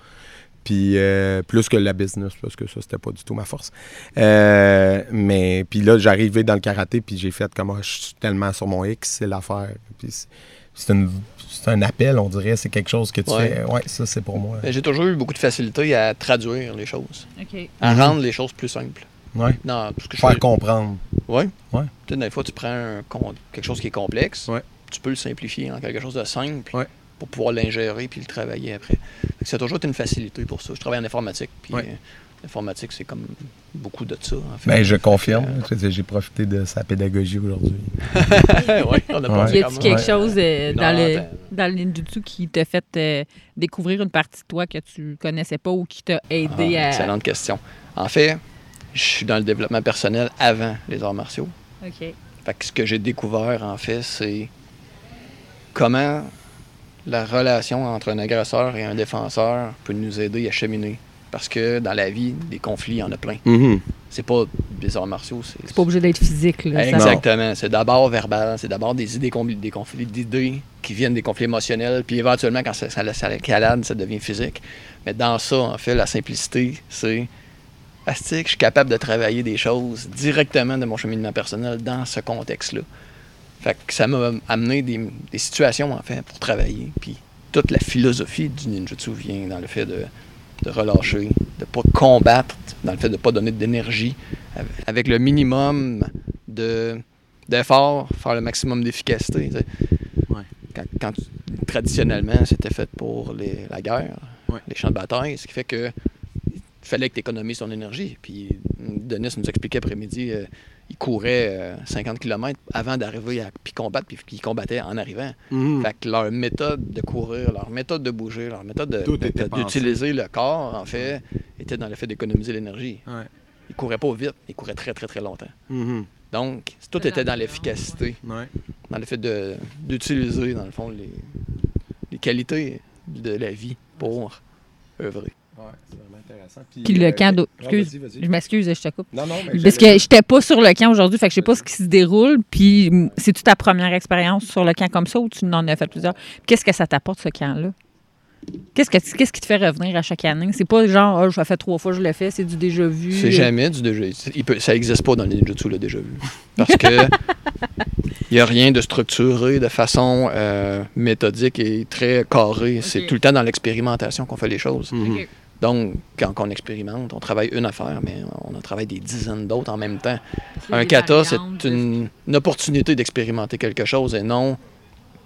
Puis euh, plus que la business, parce que ça, c'était pas du tout ma force. Mais puis là, j'arrivais dans le karaté, puis j'ai fait comme, Ah, je suis tellement sur mon X, c'est l'affaire. Puis c'est une- c'est un appel, on dirait, c'est quelque chose que tu Ouais. fais. Ouais, ça, c'est pour moi. j'ai toujours eu beaucoup de facilité à traduire les choses, OK. à Mhm. rendre les choses plus simples. Ouais. Non, parce que je Faire comprendre. Ouais. Ouais. Tu sais, des fois, tu prends un quelque chose qui est complexe, Ouais. tu peux le simplifier en quelque chose de simple Ouais. pour pouvoir l'ingérer puis le travailler après. A toujours été une facilité pour ça. Je travaille en informatique, puis Ouais. euh, l'informatique, c'est comme beaucoup de ça, en fait. Ben, je confirme. Je- J'ai profité de sa pédagogie aujourd'hui. ouais, on a Ouais. Y a-t-il quelque Ouais. chose euh, dans, Non, le, dans le ninjutsu qui t'a fait euh, découvrir une partie de toi que tu connaissais pas ou qui t'a aidé Ah, à. Excellente question. En fait, je suis dans le développement personnel avant les arts martiaux. OK. Fait que ce que j'ai découvert, en fait, c'est comment la relation entre un agresseur et un défenseur peut nous aider à cheminer. Parce que dans la vie, des conflits, il y en a plein. C'est pas des arts martiaux, c'est... Pas obligé d'être physique. Là, Exactement. C'est d'abord verbal, c'est d'abord des idées, des conflits d'idées qui viennent des conflits émotionnels, puis éventuellement, quand ça, ça, ça escalade, ça devient physique. Mais dans ça, en fait, la simplicité, c'est Astic, je suis capable de travailler des choses directement de mon cheminement personnel dans ce contexte-là. Fait que ça m'a amené des, des situations, en fait, pour travailler. Puis toute la philosophie du ninjutsu vient dans le fait de, de relâcher, de pas combattre, dans le fait de pas donner d'énergie, av- avec le minimum de d'effort, faire le maximum d'efficacité. Ouais. Quand, traditionnellement, c'était fait pour les- la guerre, Ouais. les champs de bataille, ce qui fait que il fallait que tu économises ton énergie. Puis Denis nous expliquait après-midi, euh, il courait euh, 50 km avant d'arriver à puis combattre, puis il combattait en arrivant. Fait que leur méthode de courir, leur méthode de bouger, leur méthode d'utiliser le corps, en fait, était dans le fait d'économiser l'énergie. Ouais. Ils couraient pas vite, ils couraient très, très, très longtemps. Mhm. Donc, tout était dans l'efficacité, Ouais. dans le fait d'utiliser, dans le fond, les, les qualités de la vie pour œuvrer. Ouais, intéressant. Puis le camp d'eau. Excuse, vas-y, vas-y. je m'excuse, je te coupe. Non, non, mais Parce que j'étais pas sur le camp aujourd'hui, fait que je sais pas ce qui se déroule. Puis, c'est-tu ta première expérience sur le camp comme ça ou tu en as fait plusieurs? Qu'est-ce que ça t'apporte, ce camp-là? Qu'est-ce, que, qu'est-ce qui te fait revenir à chaque année? C'est pas genre, ah, je l'ai fait trois fois, je l'ai fait, c'est du déjà vu. C'est jamais du déjà vu. Ça n'existe pas dans les ninjutsu, le déjà vu. Parce que il n'y a rien de structuré de façon euh, méthodique et très carrée. C'est tout le temps dans l'expérimentation qu'on fait les choses. Mhm. Donc, quand on expérimente, on travaille une affaire, mais on en travaille des dizaines d'autres en même temps. Un kata, c'est une, une opportunité d'expérimenter quelque chose et non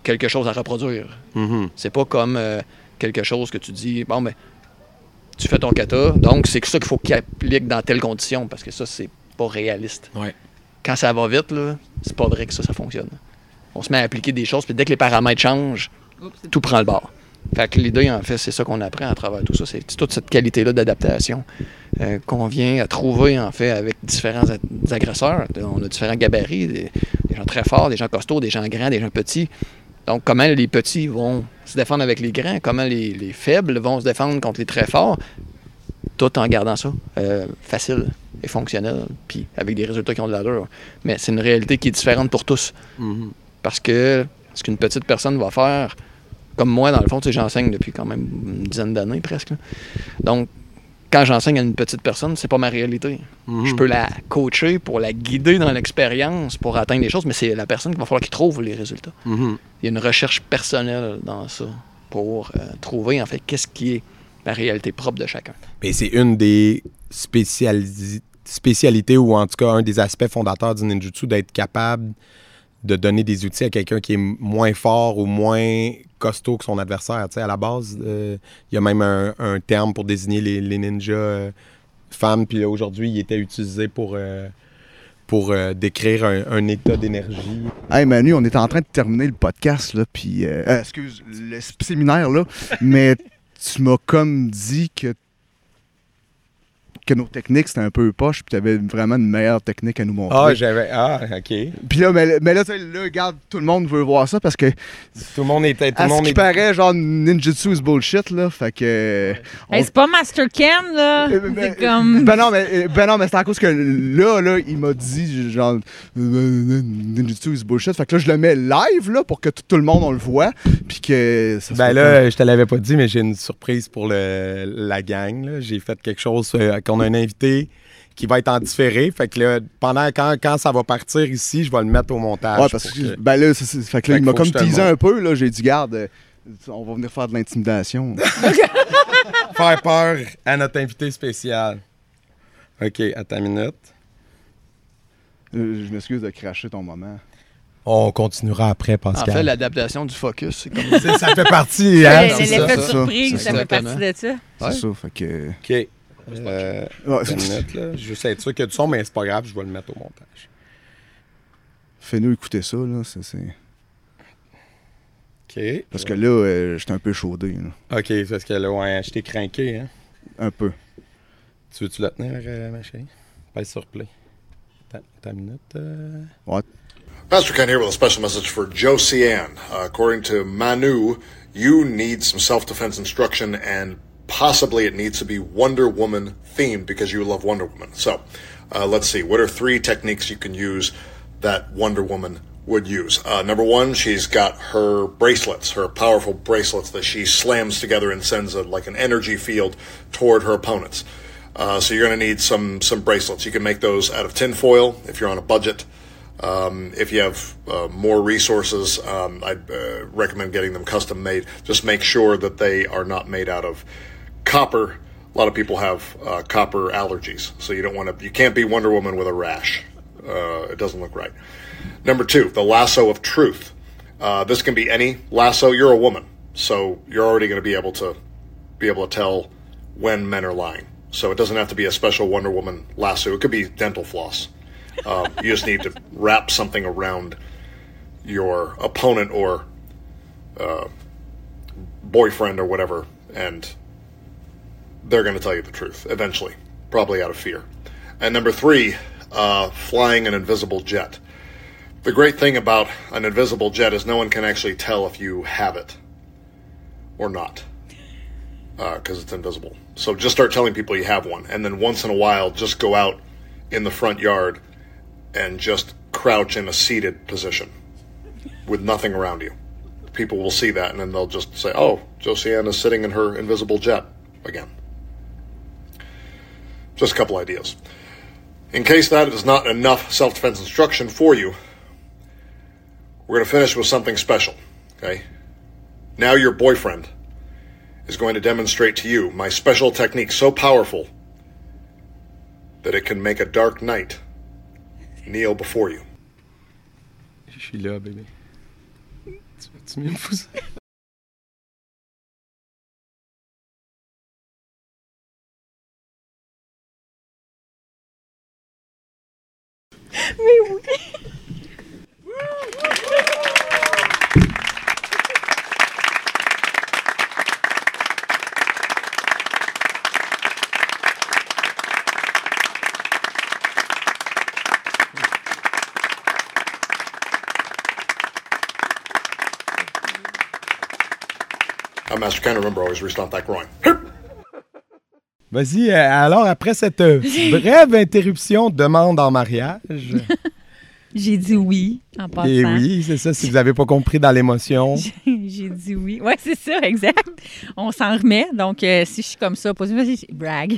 quelque chose à reproduire. Mhm. C'est pas comme euh, quelque chose que tu dis, bon, ben, tu fais ton kata, donc c'est ça qu'il faut qu'il applique dans telle condition, parce que ça, c'est pas réaliste. Ouais. Quand ça va vite, là, c'est pas vrai que ça, ça fonctionne. On se met à appliquer des choses, puis dès que les paramètres changent, Oups, tout prend le bord. Fait que l'idée, en fait, c'est ça qu'on apprend à travers tout ça. C'est toute cette qualité-là d'adaptation euh, qu'on vient à trouver, en fait, avec différents agresseurs. On a différents gabarits, des, des gens très forts, des gens costauds, des gens grands, des gens petits. Donc, comment les petits vont se défendre avec les grands, comment les, les faibles vont se défendre contre les très forts, tout en gardant ça euh, facile et fonctionnel, puis avec des résultats qui ont de l'allure. Mais c'est une réalité qui est différente pour tous. Mhm. Parce que ce qu'une petite personne va faire, comme moi, dans le fond, tu sais, j'enseigne depuis quand même une dizaine d'années presque. Donc, quand j'enseigne à une petite personne, c'est pas ma réalité. Mhm. Je peux la coacher pour la guider dans l'expérience, pour atteindre les choses, mais c'est la personne qui va falloir qu'il trouve les résultats. Mhm. Il y a une recherche personnelle dans ça pour euh, trouver, en fait, qu'est-ce qui est la réalité propre de chacun. Et c'est une des spécialis- spécialités ou en tout cas un des aspects fondateurs du ninjutsu d'être capable de donner des outils à quelqu'un qui est moins fort ou moins costaud que son adversaire. Tu sais, à la base, euh, il y a même un, terme pour désigner les, les ninjas euh, femmes. Puis aujourd'hui, il était utilisé pour, euh, pour euh, décrire un, état d'énergie. Hey Manu, on est en train de terminer le podcast, là, puis... euh, euh, excuse, le séminaire, là, mais tu m'as comme dit que que nos techniques, c'était un peu poche, puis tu avais vraiment une meilleure technique à nous montrer. Ah, j'avais. Ah, OK. Puis là, mais, mais là, tu sais, là, regarde, tout le monde veut voir ça parce que, Tout le monde était. Tout à ce monde qui est- paraît, genre, ninjutsu is bullshit, là. Fait que. on- Hey, c'est pas Master Ken, là. Euh, ben, comme. Ben non, mais, euh, ben non, mais c'est à cause que là, là, il m'a dit, genre, euh, euh, Ninjutsu is bullshit. Fait que là, je le mets live, là, pour que tout, tout le monde, on le voit. Puis que. Ça Ben là, je te l'avais pas dit, mais j'ai une surprise pour le, la gang. là. J'ai fait quelque chose euh, qu'on a un invité qui va être en différé. Fait que là, pendant quand, quand ça va partir ici, je vais le mettre au montage. comme- Ouais, parce que. que- Ben là, c'est- fait que là, Fait il m'a comme teasé un peu, là. J'ai dit, garde, euh, on va venir faire de l'intimidation. Faire peur à notre invité spécial. OK, attends une minute. Euh, je m'excuse de cracher ton moment. On continuera après, En Pascal. fait, l'adaptation du focus, c'est comme ça fait partie. Hein. L'effet surprise, ça fait partie de ça. Ouais. C'est ça, fait que. OK. Euh, Ouais, minute, là. Je veux juste être sûr qu'il y a du son, mais c'est pas grave, je vais le mettre au montage. Fais-nous écouter ça, là. c'est- c'est- OK. Parce que là, euh, j'étais un peu chaudé, là. OK, parce que là, ouais, je t'ai craqué, hein. Un peu. Tu veux-tu le tenir, euh, ma chérie? Pèse sur play. Attends, une minute. euh. Pastor Ken here with a special message for Joe Cian. Uh, according to Manu, you need some self-defense instruction and possibly it needs to be Wonder Woman themed because you love Wonder Woman. So, uh, let's see. What are three techniques you can use that Wonder Woman would use? Uh, number one, she's got her bracelets, her powerful bracelets that she slams together and sends a, like an energy field toward her opponents. Uh, so you're going to need some some bracelets. You can make those out of tinfoil if you're on a budget. Um, if you have uh, more resources, um, I'd uh, recommend getting them custom made. Just make sure that they are not made out of copper. A lot of people have uh, copper allergies, so you don't want to. You can't be Wonder Woman with a rash. Uh, it doesn't look right. Number two, the lasso of truth. Uh, this can be any lasso. You're a woman, so you're already going to be able to be able to tell when men are lying. So it doesn't have to be a special Wonder Woman lasso. It could be dental floss. Um, you just need to wrap something around your opponent or uh, boyfriend or whatever, and they're going to tell you the truth eventually, probably out of fear. And number three, uh, flying an invisible jet. The great thing about an invisible jet is no one can actually tell if you have it or not because it's invisible. So just start telling people you have one, and then once in a while, just go out in the front yard and just crouch in a seated position with nothing around you. People will see that, and then they'll just say, "Oh, Josiane is sitting in her invisible jet again." Just a couple ideas. In case that is not enough self-defense instruction for you, we're going to finish with something special. Okay. Now your boyfriend is going to demonstrate to you my special technique so powerful that it can make a dark night kneel before you. Je suis là, bébé. Tu pousser? Mais oui. I kind of remember always reached that groin. Vas-y, euh, alors après cette euh, brève interruption, demande en mariage. J'ai dit oui en passant. Et oui, c'est ça, si vous n'avez pas compris dans l'émotion. J'ai dit oui. Ouais, c'est ça, exact. On s'en remet. Donc, euh, si je suis comme ça, pose vas-y, brag.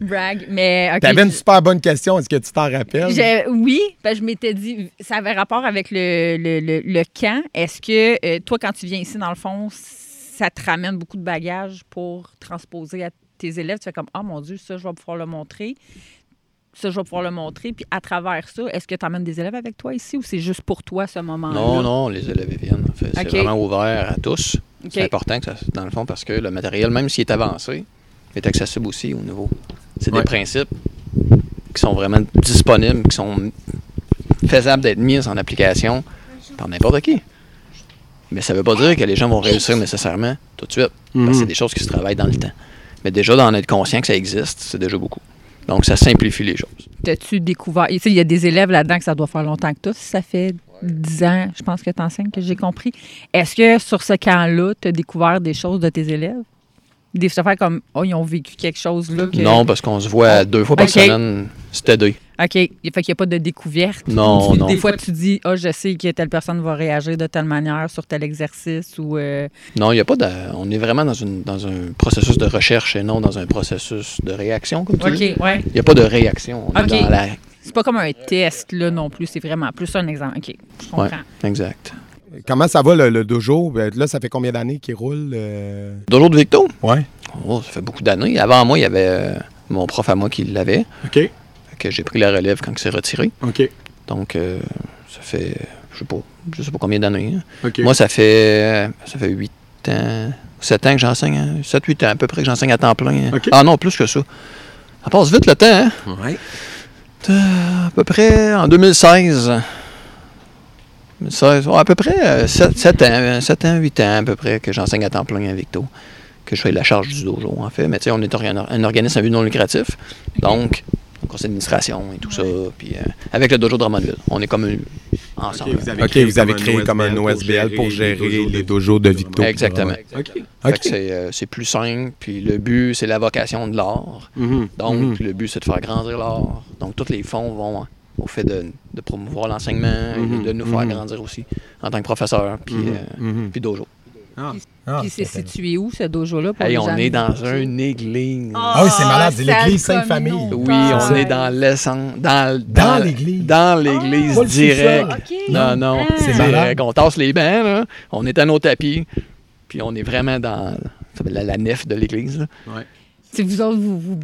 Brag. Mais, OK. T'avais une je- super bonne question, est-ce que tu t'en rappelles? je- oui, ben, je m'étais dit, ça avait rapport avec le, le, le, le camp. Est-ce que euh, toi, quand tu viens ici, dans le fond, ça te ramène beaucoup de bagages pour transposer à tes élèves? Tu fais comme, oh mon Dieu, ça, je vais pouvoir le montrer. Ça, je vais pouvoir le montrer. Puis à travers ça, est-ce que tu emmènes des élèves avec toi ici ou c'est juste pour toi ce moment-là? Non, non, les élèves ils viennent. En fait. C'est vraiment ouvert à tous. C'est important, que ça, dans le fond, parce que le matériel, même s'il est avancé, est accessible aussi au niveau. C'est Ouais. des principes qui sont vraiment disponibles, qui sont faisables d'être mis en application par n'importe qui. Mais ça ne veut pas dire que les gens vont réussir nécessairement tout de suite. Parce que c'est des choses qui se travaillent dans le temps. Mais déjà, d'en être conscient que ça existe, c'est déjà beaucoup. Donc, ça simplifie les choses. T'as-tu découvert. Tu sais, Il y a des élèves là-dedans que ça doit faire longtemps que toi. Ça fait 10 ans, je pense que tu enseignes, que j'ai compris. Est-ce que sur ce camp-là, tu as découvert des choses de tes élèves? Des affaires comme, oh, ils ont vécu quelque chose là. Que... Non, parce qu'on se voit deux fois par semaine, c'était deux. OK. Fait qu'il n'y a pas de découverte. Non, Tu- non. Des fois, tu dis, oh, je sais que telle personne va réagir de telle manière sur tel exercice ou. euh, Non, il n'y a pas de. On est vraiment dans, une, dans un processus de recherche et non dans un processus de réaction, comme tu dis. OK, ouais. Il n'y a pas de réaction. On Ok. est dans la. C'est pas comme un test, là, non plus. C'est vraiment plus un exemple. OK. Je comprends. Ouais, exact. Comment ça va le, le dojo? Ben, Là, ça fait combien d'années qu'il roule? euh? Dojo de Victo, Ouais. oh, ça fait beaucoup d'années. Avant moi, il y avait euh, mon prof à moi qui l'avait. OK. Que j'ai pris la relève quand il s'est retiré. OK. Donc, euh, ça fait. Je sais pas. Je sais pas combien d'années. hein. Moi, ça fait. Ça fait 8 ans. 7 ans que j'enseigne. 7-8 ans à peu près que j'enseigne à temps plein. hein. Ah non, plus que ça. Ça passe vite le temps, hein? Ouais. Euh, à peu près en 2016. 2016, ouais, à peu près 7, ans, 7 ans, 8 ans à peu près que j'enseigne à temps plein à Victo. Que je fais la charge du dojo, en fait. Mais tu sais, on est un, organisme à but non lucratif. Donc, conseil d'administration et tout ça. Puis euh, avec le dojo de Drummondville, on est comme une- ensemble. OK, vous avez créé comme un OSBL pour gérer les dojos de Victo. Exactement. OK. Fait que c'est, euh, c'est plus simple. Puis le but, c'est la vocation de l'art. Mhm. Donc, Mhm. le but, c'est de faire grandir l'art. Donc, tous les fonds vont au fait de, de promouvoir l'enseignement Mhm. et de nous faire Mhm. grandir aussi en tant que professeur, puis, Mhm. euh, Mhm. puis dojo. Ah, Puis c'est c'est- situé où, ce dojo-là? pour Hey, les on est dans une église. Ah oui, c'est malade, c'est l'église Sainte-Famille. Oui, on est dans l'essence. Dans, Dans l'église. Dans l'église direct. Non, non. Ah. C'est direct. malade. On tasse les là. On est à nos tapis. Puis on est vraiment dans ça s'appelle la, la nef de l'église. Si vous autres, vous vous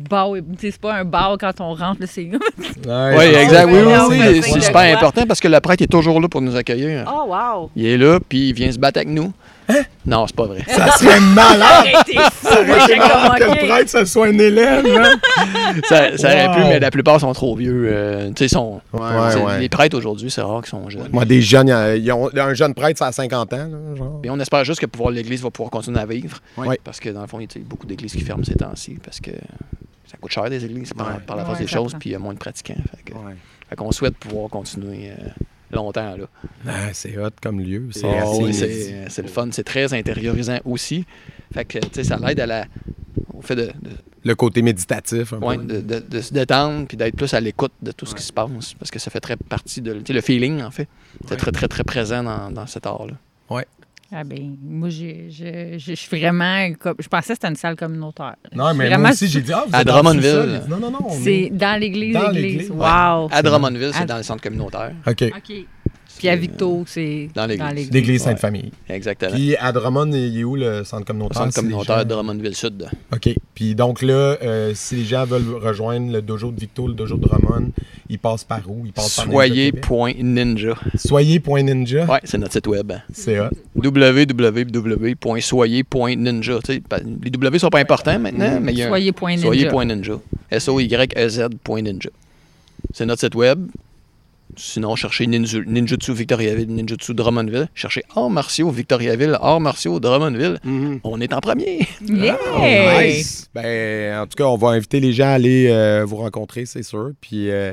C'est pas un bar quand on rentre, c'est. Ouais, Oui, exact. Oui, oui, oui. C'est super important parce que le prêtre est toujours là pour nous accueillir. Oh, wow! Il est là, puis il vient se battre avec nous. Hein? Non, c'est pas vrai. Ça serait malade! Fou! Moi, j'étais comme, que le prêtre, ce soit un élève, hein? Ça, ça aurait pu, mais la plupart sont trop vieux. euh, tu sais, sont. Ouais, ouais. Les prêtres aujourd'hui, c'est rare qu'ils sont jeunes. Moi, des jeunes, euh, ils ont, un jeune prêtre, ça a 50 ans, là, genre. On espère juste que pouvoir l'Église va pouvoir continuer à vivre. Ouais. Parce que dans le fond, il y a beaucoup d'églises qui ferment ces temps-ci parce que ça coûte cher des églises par, Ouais. par la force Ouais, des ça choses, puis il y a moins de pratiquants. Fait, que- fait qu'on souhaite pouvoir continuer euh, longtemps là. Ah, c'est hot comme lieu. C'est- oui, c'est c'est le fun, c'est très intériorisant aussi. Fait que, tu sais, ça l'aide à la, au fait de, de, le côté méditatif. Un ouais, peu. de, de- de se détendre puis d'être plus à l'écoute de tout ce qui se passe. Parce que ça fait très partie de. Tu sais, le feeling, en fait. C'est Ouais. très, très, très présent dans, dans cet art-là. Ah ben, moi, j'ai- je je- je suis vraiment... comme- Je pensais que c'était une salle communautaire. Non, mais Vraiment moi aussi, j'ai dit, ah, vous À Drummondville. Non, non, non. on C'est est- dans l'église, Dans l'église. ouais. Wow! À Drummondville, c'est À- dans le centre communautaire. OK. OK. Puis à Victo, c'est Dans l'église. L'église Ouais. Sainte-Famille. Exactement. Puis à Drummond, il est où le centre Au communautaire? centre si les communautaire gens- de Drummondville-Sud. OK. Puis donc là, euh, si les gens veulent rejoindre le dojo de Victo, le dojo de Drummond, ils passent par où? Ils passent par? Soyez.ninja. Soyez.ninja. Ouais, c'est notre site web. C'est hot. www.soyez.ninja. Les W sont pas importants maintenant, mais il y a Soyez.ninja. Soyez.ninja. S-O-Y-E-Z.ninja. C'est notre site web. Sinon, cherchez Ninju- Ninjutsu Victoriaville, Ninjutsu Drummondville. Cherchez Arts martiaux Victoriaville, Arts martiaux Drummondville. On est en premier. Yeah! Nice. Ben, en tout cas, on va inviter les gens à aller euh, vous rencontrer, c'est sûr. Puis euh,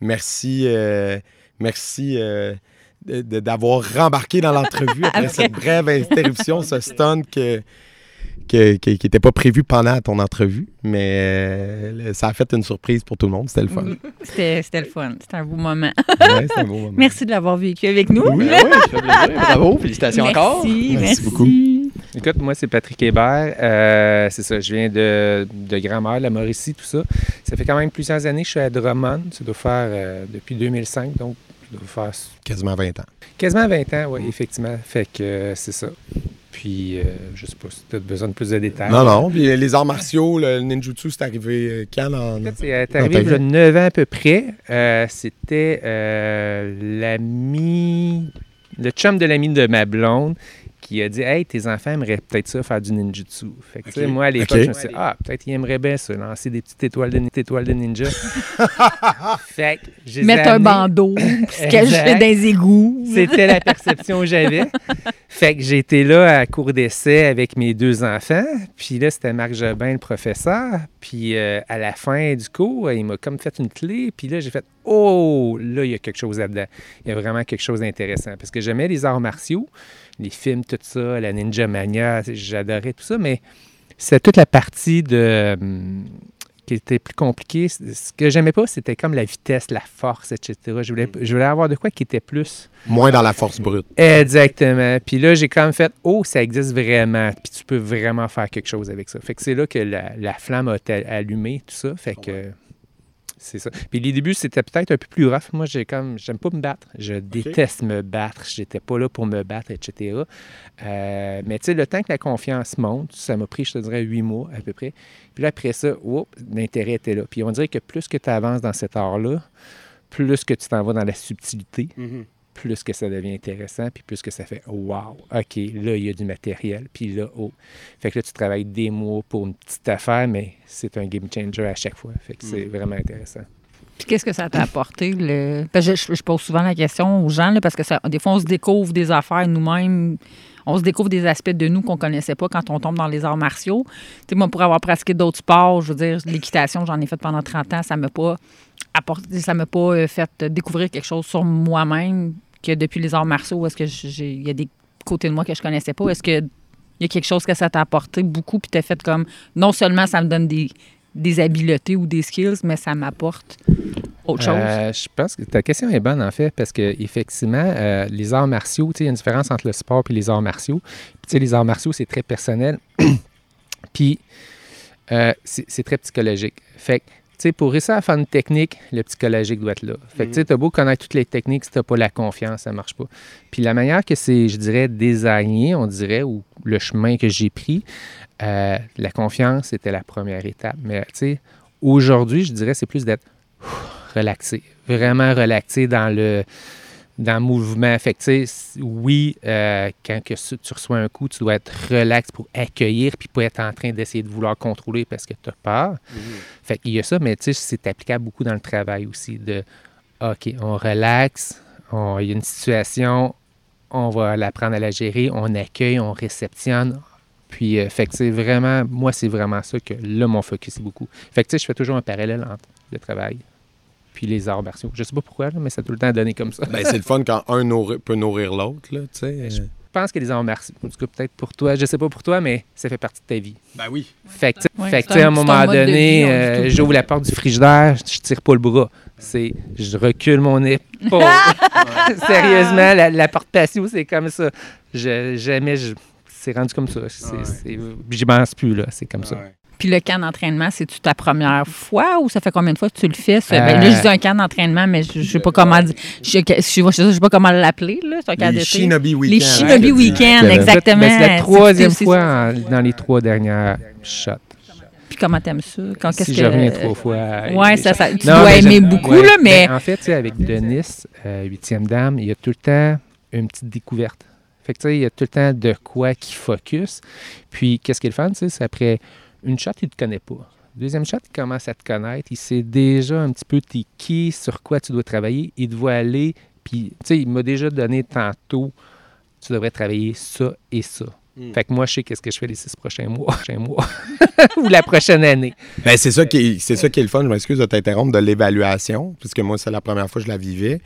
merci, euh, merci euh, d'avoir rembarqué dans l'entrevue après cette brève interruption, ce stun que- qui n'était pas prévu pendant ton entrevue. Mais euh, ça a fait une surprise pour tout le monde. C'était le fun. C'était le fun. C'était un beau moment. Ouais, c'est un beau moment. Merci de l'avoir vécu avec nous. Oui, oui, ça fait plaisir. Bravo, félicitations merci, encore. Merci, Merci beaucoup. Écoute, moi, c'est Patrick Hébert. Euh, c'est ça, je viens de, de Grand-Mère, la Mauricie, tout ça. Ça fait quand même plusieurs années que je suis à Drummond. Ça doit faire euh, depuis 2005, donc ça doit faire Quasiment 20 ans. quasiment 20 ans, oui, effectivement. Fait que euh, c'est ça. Puis, euh, je sais pas si tu as besoin de plus de détails. Non, non. Puis les arts martiaux, le ninjutsu, c'est arrivé euh, quand en... En fait, c'est euh, arrivé il y a vie? 9 ans à peu près. Euh, C'était euh, l'ami, le chum de l'ami de ma blonde qui a dit Hey, tes enfants aimeraient peut-être ça, faire du ninjutsu. Fait que, tu sais, Ok. moi, à l'époque, je me suis dit Ah, peut-être qu'ils aimeraient bien ça, lancer des petites étoiles de, étoiles de ninja. fait que, Mettre un bandeau, puis se cacher dans les égouts. C'était la perception que j'avais. Fait que j'étais là à cours d'essai avec mes deux enfants. Puis là, c'était Marc Jobin, le professeur. Puis euh, à la fin du cours, il m'a comme fait une clé. Puis là, j'ai fait Oh, là, il y a quelque chose là-dedans. Il y a vraiment quelque chose d'intéressant. Parce que j'aimais les arts martiaux, les films, tout ça, la Ninja Mania, j'adorais tout ça. Mais c'est toute la partie de. hum, qui était plus compliquée. Ce que j'aimais pas, c'était comme la vitesse, la force, etc. Je voulais, je voulais avoir de quoi qui était plus Moins dans la force brute. Exactement. Puis là, j'ai quand même fait, oh, ça existe vraiment. Puis tu peux vraiment faire quelque chose avec ça. Fait que c'est là que la, la flamme a été allumée, tout ça. Fait que c'est ça. Puis les débuts, c'était peut-être un peu plus rough. Moi, j'ai comme, j'aime pas me battre. Je déteste me battre. J'étais pas là pour me battre, etc. Euh, mais tu sais, le temps que la confiance monte, ça m'a pris, je te dirais, huit mois à peu près. Puis là, après ça, oups, l'intérêt était là. Puis on dirait que plus que tu avances dans cet art-là, plus que tu t'en vas dans la subtilité, plus que ça devient intéressant, puis plus que ça fait Wow, OK, là, il y a du matériel, puis là, oh. Fait que là, tu travailles des mois pour une petite affaire, mais c'est un game changer à chaque fois. Fait que c'est vraiment intéressant. Puis qu'est-ce que ça t'a apporté? Le... Parce que je, je pose souvent la question aux gens, là, parce que ça- des fois, on se découvre des affaires nous-mêmes. On se découvre des aspects de nous qu'on connaissait pas quand on tombe dans les arts martiaux. Tu sais, moi, pour avoir pratiqué d'autres sports, je veux dire, l'équitation, j'en ai fait pendant 30 ans, ça m'a pas apporté, ça m'a pas euh, fait découvrir quelque chose sur moi-même que depuis les arts martiaux, est-ce que j'ai- il y a des côtés de moi que je connaissais pas? Est-ce que il y a quelque chose que ça t'a apporté beaucoup, puis t'as fait comme, non seulement ça me donne des, des habiletés ou des skills, mais ça m'apporte autre chose? Euh, je pense que ta question est bonne, en fait, parce que effectivement, euh, les arts martiaux, il y a une différence entre le sport et les arts martiaux. Puis, les arts martiaux, c'est très personnel. Puis, euh, c'est c'est très psychologique. Fait que, tu sais, pour réussir à faire une technique, le psychologique doit être là. Fait que, tu t'as beau connaître toutes les techniques, si t'as pas la confiance, ça marche pas. Puis la manière que c'est, je dirais, désigné, on dirait, ou le chemin que j'ai pris, euh, la confiance, c'était la première étape. Mais, tu sais, aujourd'hui, je dirais, c'est plus d'être relaxé, vraiment relaxé dans le, dans le mouvement. Fait que, oui, euh, quand que tu reçois un coup, tu dois être relax pour accueillir puis pas être en train d'essayer de vouloir contrôler parce que tu as peur. Fait qu'il y a ça, mais tu sais, c'est applicable beaucoup dans le travail aussi de OK, on relaxe, on- il y a une situation, on va l'apprendre à la gérer, on accueille, on réceptionne. Puis, euh, fait que c'est vraiment, moi, c'est vraiment ça que là, mon focus est beaucoup. Fait que, tu sais, je fais toujours un parallèle entre le travail puis les arts martiaux. Je sais pas pourquoi, là, mais ça a tout le temps donné comme ça. Ben, c'est le fun quand un nourri- peut nourrir l'autre, tu sais. Je pense que les arts martiaux, en tout cas, peut-être pour toi, je sais pas pour toi, mais ça fait partie de ta vie. Ben oui. Fait que, tu sais, Ouais, fait que, à un- moment donné, euh, j'ouvre la porte du frigidaire, je tire pas le bras. C'est, je recule mon épaule. Sérieusement, la, la porte patio, c'est comme ça. Je, jamais, je, c'est rendu comme ça. C'est, Ouais. c'est- j'y pense plus, là. C'est comme ça. Puis le camp d'entraînement, c'est-tu ta première fois ou ça fait combien de fois que tu le fais? ça? Ben, là, Euh, je dis un camp d'entraînement, mais je ne sais pas comment dire. Je je- je sais pas comment l'appeler, Les. Shinobi Weekend. Les Shinobi hein, Weekend, exactement. Ben, c'est la troisième C'est- fois en- dans les trois dernières shots. Puis comment t'aimes ça? Quand, qu'est-ce Si que... je reviens trois fois. Ouais, ça, ça- tu Non, dois mais aimer j'aime- beaucoup, ouais. là, mais... Ben, en fait, avec Denis, euh, huitième dame, il y a tout le temps une petite découverte. Fait que, tu sais, il y a tout le temps de quoi qui focus. Puis, qu'est-ce qui est le fun, tu sais, c'est après une shot, il ne te connaît pas. Deuxième shot, il commence à te connaître. Il sait déjà un petit peu t'es qui, sur quoi tu dois travailler. Il te voit aller. Puis, tu sais, il m'a déjà donné tantôt, tu devrais travailler ça et ça. Fait que moi, je sais qu'est-ce que je fais les six prochains mois, prochains mois. ou la prochaine année. Ben, c'est ça, qui est, c'est ça qui est le fun, je m'excuse de t'interrompre, de l'évaluation, puisque moi, c'est la première fois que je la vivais.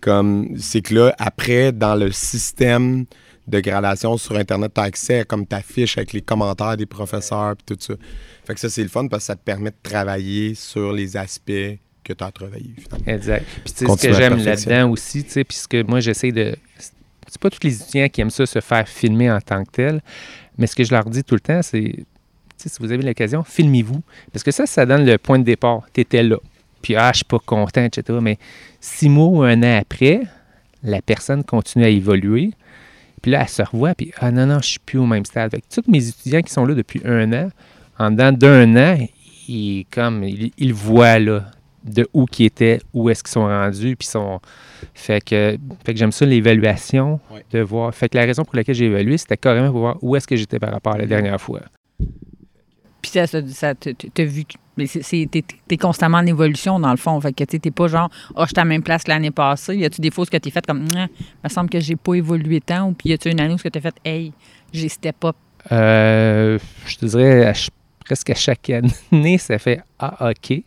comme c'est que là, après, dans le système de gradation sur Internet, tu as accès à comme ta fiche avec les commentaires des professeurs et tout ça. Fait que ça, c'est le fun parce que ça te permet de travailler sur les aspects que tu as travaillé. finalement. Exact. Puis tu sais, ce que j'aime là-dedans aussi, tu sais, puisque moi j'essaie de. C'est pas tous les étudiants qui aiment ça se faire filmer en tant que tel, mais ce que je leur dis tout le temps, c'est, si vous avez l'occasion, filmez-vous. Parce que ça, ça donne le point de départ. Tu étais là. Puis, ah, je suis pas content, etc. Mais six mois ou un an après, la personne continue à évoluer. Puis là, elle se revoit, puis ah non, non, je suis plus au même stade. Fait que tous mes étudiants qui sont là depuis un an, en dedans d'un an, ils, comme, ils, ils voient là, de où qu'ils étaient, où est-ce qu'ils sont rendus, puis ils sont... Fait que, fait que j'aime ça, l'évaluation, Ouais. de voir. Fait que la raison pour laquelle j'ai évalué, c'était carrément pour voir où est-ce que j'étais par rapport à la dernière fois. Puis ça, ça, ça t'as vu, que- mais c'est, t'es, t'es constamment en évolution dans le fond. Fait que tu t'es pas genre, oh, je suis à la même place que l'année passée. Y a-tu des fois ce que t'es fait comme, il me semble que j'ai pas évolué tant, ou puis y a-tu une année où ce que t'as fait, hey, j'ai step up. Euh, je te dirais, à presque à chaque année, ça fait Ah, OK.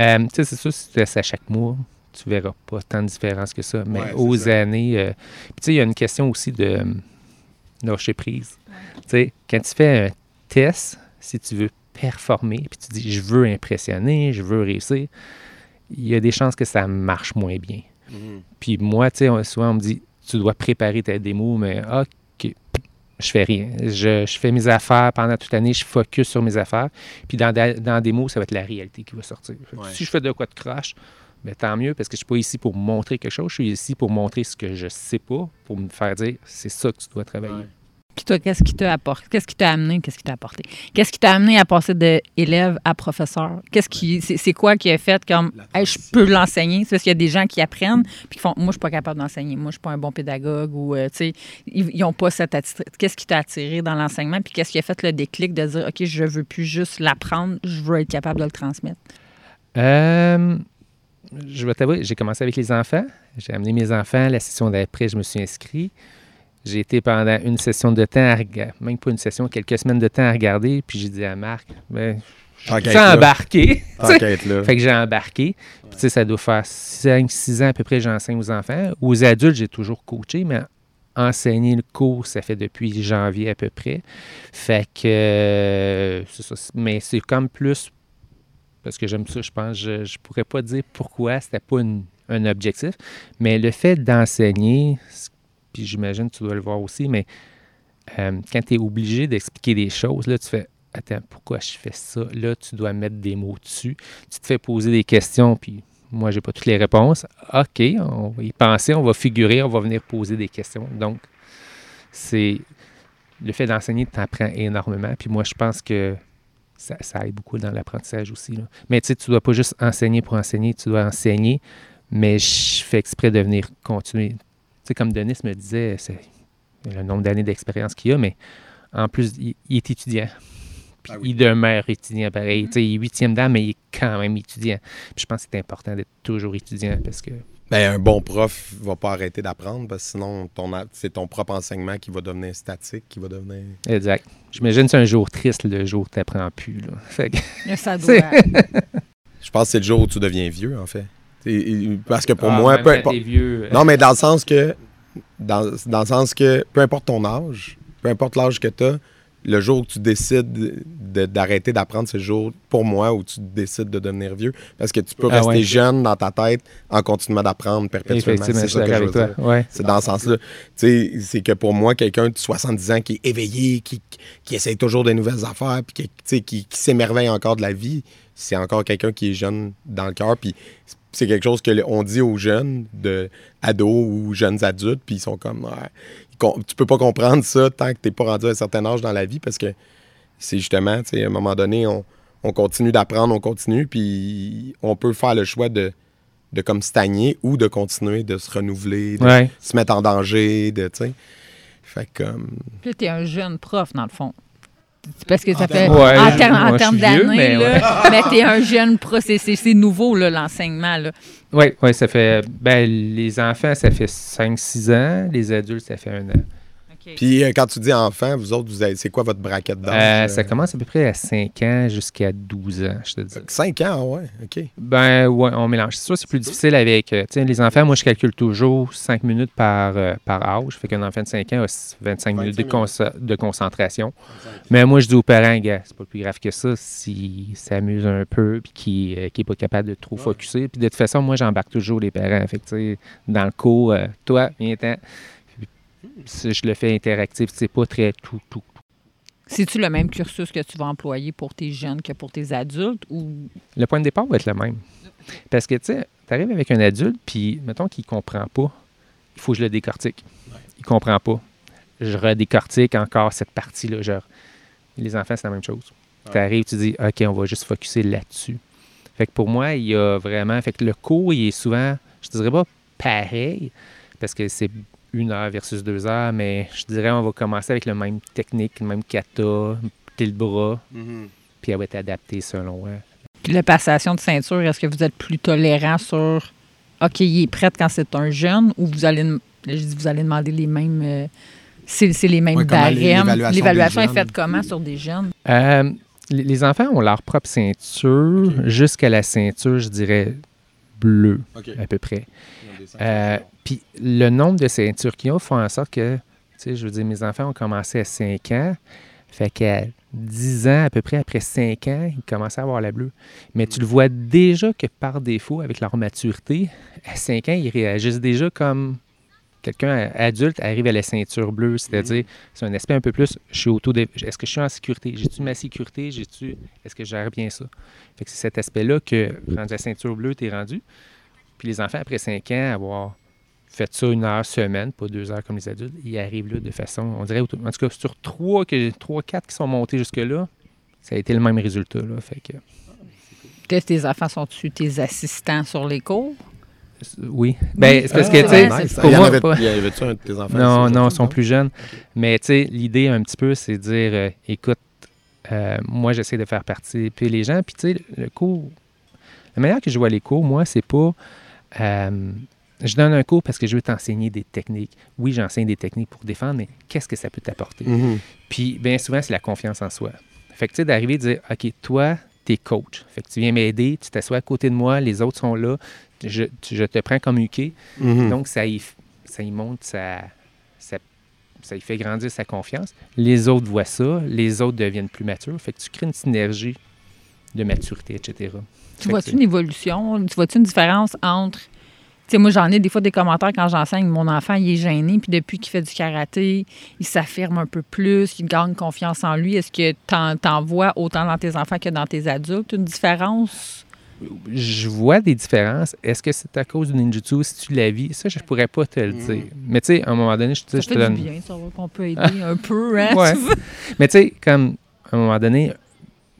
Euh, tu sais, c'est sûr, si tu fais ça à chaque mois, tu verras pas tant de différence que ça. Mais Ouais, aux ça. années. euh, puis tu sais, il y a une question aussi de euh, lâcher prise. Tu sais, quand tu fais un test, si tu veux performer, puis tu dis je veux impressionner, je veux réussir, il y a des chances que ça marche moins bien. Puis moi, tu sais, souvent on me dit tu dois préparer ta démo, mais OK, je fais rien. Je, je fais mes affaires pendant toute l'année, je focus sur mes affaires. Puis dans, da- dans la démo, ça va être la réalité qui va sortir. Ouais. Si je fais de quoi de crash, ben, tant mieux, parce que je suis pas ici pour montrer quelque chose, je suis ici pour montrer ce que je sais pas, pour me faire dire c'est ça que tu dois travailler. Ouais. Puis toi, qu'est-ce qui t'a apporté? Qu'est-ce qui t'a amené? Qu'est-ce qui t'a apporté? Qu'est-ce qui t'a amené à passer d'élève à professeur? Qu'est-ce qui, c'est, quoi qui a fait comme, hey, je peux l'enseigner? C'est parce qu'il y a des gens qui apprennent puis qui font, moi, je suis pas capable d'enseigner. Moi, je suis pas un bon pédagogue ou, euh, tu sais, ils n'ont pas cette attitude. Qu'est-ce qui t'a attiré dans l'enseignement? Puis qu'est-ce qui a fait le déclic de dire, OK, je veux plus juste l'apprendre, je veux être capable de le transmettre? Euh, je vais t'avouer, j'ai commencé avec les enfants. J'ai amené mes enfants. La session d'après, je me suis inscrit. J'ai été pendant une session de temps, à rega- même pas une session, quelques semaines de temps à regarder. Puis j'ai dit à Marc, ben, là. embarqué. Fait que j'ai embarqué. Puis, tu sais, ça doit faire 5-6 ans à peu près que j'enseigne aux enfants. Aux adultes, j'ai toujours coaché, mais enseigner le cours, ça fait depuis janvier à peu près. Fait que, euh, c'est ça. Mais c'est comme plus, parce que j'aime ça, je pense, je, je pourrais pas dire pourquoi, c'était pas une- un objectif, mais le fait d'enseigner, c- puis j'imagine que tu dois le voir aussi, mais euh, quand tu es obligé d'expliquer des choses, là, tu fais Attends, pourquoi je fais ça? Là, tu dois mettre des mots dessus. Tu te fais poser des questions, puis moi, j'ai pas toutes les réponses. OK, on va y penser, on va figurer, on va venir poser des questions. Donc, c'est le fait d'enseigner t'apprends énormément. Puis moi, je pense que ça, aide beaucoup dans l'apprentissage aussi. Mais tu sais, tu dois pas juste enseigner pour enseigner, tu dois enseigner, mais je fais exprès de venir continuer. Tu sais, comme Denis me disait, c'est le nombre d'années d'expérience qu'il a, mais en plus, il, il est étudiant. Puis Ah oui. il demeure étudiant pareil. Tu sais, il est huitième dame, mais il est quand même étudiant. Puis je pense que c'est important d'être toujours étudiant parce que Ben, un bon prof va pas arrêter d'apprendre parce que sinon, c'est ton propre enseignement qui va devenir statique, qui va devenir. Exact. J'imagine que c'est un jour triste le jour où tu n'apprends plus. Là. Fait que- Ça doit. C'est- Je pense que c'est le jour où tu deviens vieux, en fait. Et- Parce que pour Ah, moi, même peu importe. vieux, euh, Non, mais dans le sens que. Dans, dans le sens que peu importe ton âge, peu importe l'âge que tu as, le jour où tu décides de- d'arrêter d'apprendre, c'est le jour, pour moi, où tu décides de devenir vieux. Parce que tu peux Ah rester ouais. jeune dans ta tête en continuant d'apprendre perpétuellement. C'est ça que je veux toi. dire. Ouais. C'est dans ce sens-là. Tu sais, c'est que pour moi, quelqu'un de 70 ans qui est éveillé, qui, qui essaye toujours de nouvelles affaires, puis qui, qui, qui s'émerveille encore de la vie, c'est encore quelqu'un qui est jeune dans le cœur. Puis c'est quelque chose que le- on dit aux jeunes, de ados ou jeunes adultes, puis ils sont comme, Ouais, tu peux pas comprendre ça tant que t'es pas rendu à un certain âge dans la vie, parce que c'est justement, tu sais, à un moment donné, on, on continue d'apprendre, on continue, puis on peut faire le choix de de comme stagner ou de continuer de se renouveler, de Ouais. se mettre en danger, de, tu sais. Fait que, comme... Puis là, t'es un jeune prof, dans le fond. Parce que ça fait. ouais, en termes en d'années, mais là. Mais t'es un jeune prof. C'est- nouveau, l'enseignement. Oui, ouais, ça fait. Ben, les enfants, ça fait 5-6 ans. Les adultes, ça fait un an. Puis euh, quand tu dis enfant, vous autres, vous avez, c'est quoi votre braquette Euh, d'âge? ça commence à peu près à 5 ans jusqu'à 12 ans, je te dis. 5 ans, ouais, OK. Ben ouais, on mélange. C'est sûr, c'est plus difficile avec. euh, tu sais, les enfants, moi, je calcule toujours 5 minutes par, euh, par âge. Fait qu'un enfant de 5 ans a 25 minutes de, 25 conce- de concentration. Mais moi, je dis aux parents, gars, c'est pas plus grave que ça s'ils s'amusent un peu puis qu'ils euh, qu'ils est pas capable de trop focuser. Puis de toute façon, moi, j'embarque toujours les parents. Fait que, tu sais, dans le cours, euh, toi, viens-t'en. Si je le fais interactif, c'est pas très tout, tout, C'est-tu le même cursus que tu vas employer pour tes jeunes que pour tes adultes ou? Le point de départ va être le même. Parce que, tu sais, tu arrives avec un adulte, puis, mettons qu'il ne comprend pas, il faut que je le décortique. Il ne comprend pas. Je redécortique encore cette partie-là. Genre, les enfants, c'est la même chose. Tu arrives, tu dis, OK, on va juste focuser là-dessus. Fait que pour moi, il y a vraiment. Fait que le cours, il est souvent, je dirais pas pareil, parce que c'est une heure versus deux heures, mais je dirais, on va commencer avec le même technique, le même kata, le bras, puis elle va être adaptée selon. Puis la passation de ceinture, est-ce que vous êtes plus tolérant sur OK, il est prêt quand c'est un jeune ou vous allez je dis vous allez demander les mêmes euh, c'est les mêmes Ouais, barèmes? l'évaluation est faite comment sur des jeunes? Euh, les les enfants ont leur propre ceinture jusqu'à la ceinture, je dirais, bleue à peu près. Euh, Puis le nombre de ceintures qu'ils ont font en sorte que, tu sais, je veux dire, mes enfants ont commencé à 5 ans. Fait qu'à 10 ans, à peu près après 5 ans, ils commençaient à avoir la bleue. Mais tu le vois déjà que par défaut, avec leur maturité, à 5 ans, ils réagissent déjà comme quelqu'un adulte arrive à la ceinture bleue, c'est-à-dire c'est un aspect un peu plus je suis auto est-ce que je suis en sécurité? J'ai-tu ma sécurité? J'ai-tu est-ce que je gère bien ça? Fait que c'est cet aspect-là que rendu à ceinture bleue t'es rendu. Puis les enfants après 5 ans avoir fait ça une heure semaine pas deux heures comme les adultes ils arrivent là de façon on dirait en tout cas sur trois que trois quatre qui sont montés jusque là ça a été le même résultat là. Fait que tes enfants sont-tu tes assistants sur les cours? Oui ben c'est parce que Ah, tu sais nice. pour Il y en moi, avait- pas- il y avait-tu un de tes enfants? Non, non, ils sont plus jeunes. Mais tu sais, l'idée un petit peu, c'est de dire, euh, écoute, euh, moi, j'essaie de faire participer les gens. Puis tu sais, le cours, la manière que je vois les cours, moi, c'est pas. euh, je donne un cours parce que je veux t'enseigner des techniques. Oui, j'enseigne des techniques pour défendre, mais qu'est-ce que ça peut t'apporter? Mhm. Puis bien souvent, c'est la confiance en soi. Fait que tu sais, d'arriver et de dire, OK, toi, t'es coach. Fait que tu viens m'aider, tu t'assois à côté de moi, les autres sont là, je, tu- je te prends comme UK. Mhm. Donc, ça y, ça y monte, ça, ça, ça y fait grandir sa confiance. Les autres voient ça, les autres deviennent plus matures. Fait que tu crées une synergie de maturité, etc. Tu vois-tu c'est- une évolution? Tu vois-tu une différence entre. Tu sais, moi, j'en ai des fois des commentaires quand j'enseigne. Mon enfant, il est gêné, puis depuis qu'il fait du karaté, il s'affirme un peu plus, il gagne confiance en lui. Est-ce que t'en, t'en vois autant dans tes enfants que dans tes adultes? Une différence? Je vois des différences. Est-ce que c'est à cause du ninjutsu, si tu la vis? Ça, je pourrais pas te le dire. Mais tu sais, à un moment donné, je, Ça je te fait donne... du bien, ça va qu'on peut aider un peu, hein? Ouais. tu vois? Mais tu sais, comme à un moment donné,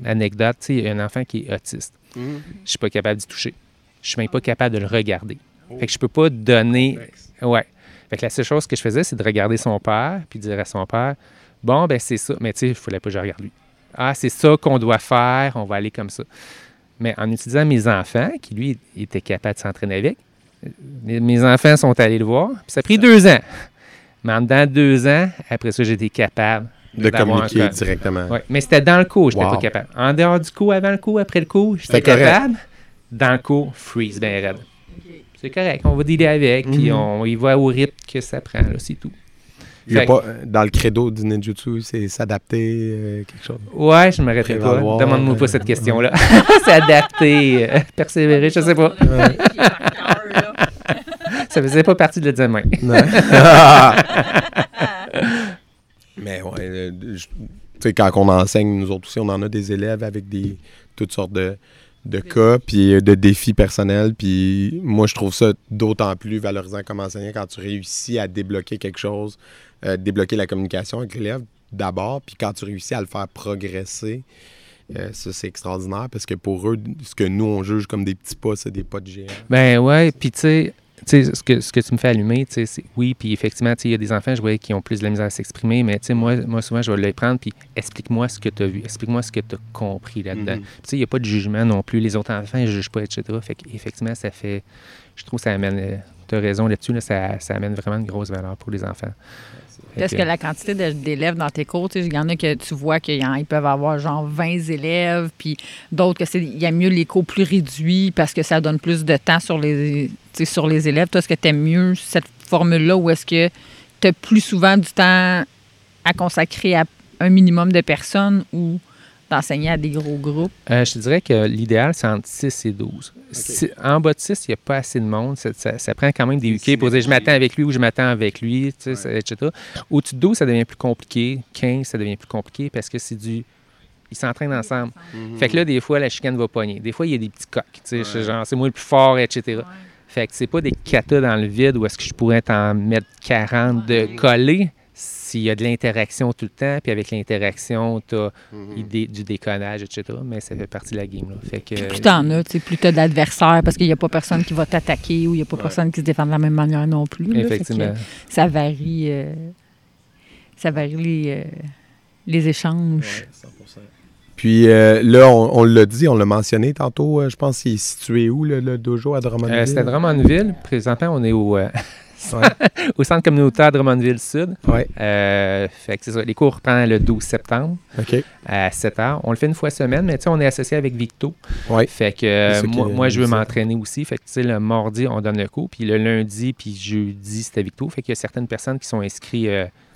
anecdote, tu sais, il y a un enfant qui est autiste. Mhm. Je suis pas capable d'y toucher. Je suis même pas capable de le regarder. Fait que je peux pas donner. Ouais. Fait que la seule chose que je faisais, c'est de regarder son père, puis dire à son père Bon, ben c'est ça. Mais tu sais, il fallait pas que je regarde lui. Ah, c'est ça qu'on doit faire, on va aller comme ça. Mais en utilisant mes enfants, qui lui était capable de s'entraîner avec, mes mes enfants sont allés le voir, puis ça a pris deux ans. Mais en dedans de deux ans, après ça, j'étais capable De communiquer directement. Ouais, mais c'était dans le cours, je n'étais Wow. pas capable. En dehors du cours, avant le cours, après le cours, j'étais capable. Dans le cours, freeze, ben raide. C'est correct, on va dealer avec, puis Mhm. on y va au rythme que ça prend, là, c'est tout. Il y a Fait- pas, dans le credo du ninjutsu, c'est s'adapter, euh, quelque chose. Ouais, je ne m'arrêterai pas. Demande-moi pas euh, cette question-là. C'est adapté, euh, persévérer, je sais pas. Ça faisait pas partie de l'examen. Mais ouais, euh, je- sais, quand on enseigne, nous autres aussi, on en a des élèves avec des toutes sortes de, de cas, puis euh, de défis personnels. Puis moi, je trouve ça d'autant plus valorisant comme enseignant quand tu réussis à débloquer quelque chose, euh, débloquer la communication avec l'élève d'abord, puis quand tu réussis à le faire progresser. euh, ça, c'est extraordinaire parce que pour eux, ce que nous, on juge comme des petits pas, c'est des pas de géant. Ben ouais, puis tu sais, tu sais, ce que, ce que tu me fais allumer, tu sais, c'est oui, puis effectivement, tu sais, il y a des enfants, je voyais, qui ont plus de la misère à s'exprimer, mais tu sais, moi, moi, souvent, je vais les prendre, puis explique-moi ce que tu as vu, explique-moi ce que tu as compris là-dedans. Puis Tu sais, il n'y a pas de jugement non plus. Les autres enfants, ils ne jugent pas, etc. Fait qu'effectivement, ça fait, je trouve que ça amène, tu as raison là-dessus, là, ça, ça amène vraiment une grosse valeur pour les enfants. Est-ce que la quantité d'élèves dans tes cours, il y en a que tu vois qu'ils peuvent avoir genre 20 élèves, puis d'autres que c'est il y a mieux les cours plus réduits parce que ça donne plus de temps sur les, sur les élèves. Toi, est-ce que tu aimes mieux cette formule-là ou est-ce que tu as plus souvent du temps à consacrer à un minimum de personnes ou d'enseigner à des gros groupes? Euh, je te dirais que l'idéal, c'est entre 6 et 12. Si- en bas de 6, il n'y a pas assez de monde. Ça, ça- ça prend quand même des UK pour dire je m'attends avec lui ou je m'attends avec lui, tu sais, ça- etc. Au-dessus de 12, ça devient plus compliqué. 15, ça devient plus compliqué parce que c'est du. Ils s'entraînent ensemble. Fait que là, des fois, la chicane va pogner. Des fois, il y a des petits coques. tu sais, Genre, c'est moi le plus fort, etc. Fait que c'est pas des katas dans le vide où est-ce que je pourrais t'en mettre 40 de collés s'il y a de l'interaction tout le temps. Puis avec l'interaction, tu as du déconnage, etc. Mais ça fait partie de la game. Là. Fait que, plus t'en as, tu sais, plus t'as d'adversaires parce qu'il n'y a pas personne qui va t'attaquer ou il n'y a pas personne qui se défend de la même manière non plus. là. Fait que Effectivement. ça varie. euh, ça varie les, euh, les échanges. Puis euh, là, on, on l'a dit, on l'a mentionné tantôt, euh, je pense qu'il est situé où, le, le dojo à Drummondville? Euh, c'est à Drummondville. Présentement, on est au, euh, Ouais. au centre communautaire Drummondville-Sud. Ouais. Euh, fait que c'est ça. Les cours reprennent le 12 septembre à 7 h. On le fait une fois semaine, mais tu sais, on est associé avec Victo. Ouais. Fait que euh, moi, je veux m'entraîner aussi. Fait que tu sais, le mardi, on donne le cours. Puis le lundi, puis jeudi, c'était Victo. Fait qu'il y a certaines personnes qui sont inscrites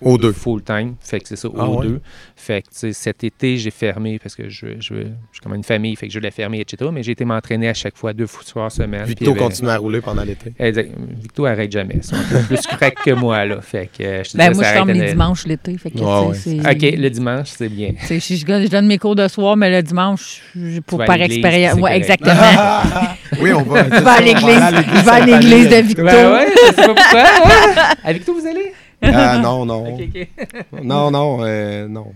Aux deux. full time. Fait que c'est ça, Ah aux ouais? deux. Fait que tu sais, cet été, j'ai fermé parce que je, je, je suis comme une famille. Fait que je l'ai fermé, etc. Mais j'ai été m'entraîner à chaque fois deux fois par semaine. Victo avait- continue à rouler pendant l'été. Exact. Victo arrête jamais. Sont un peu plus crack que moi, là. Fait que je te Ben, moi, ça je ferme les dimanches l'été. Fait que, Ouais, tu sais, c'est- OK, le dimanche, c'est bien. tu sais, je, je donne- mes cours de soir, mais le dimanche, je- pour par expérience. c'est Ouais, exactement. oui, on va. je vais à l'église. Je vais à l'église de Victo. Ouais, ouais, je sais pas pourquoi. À Victo, vous allez? Ah, non, non. Non, non, euh, non.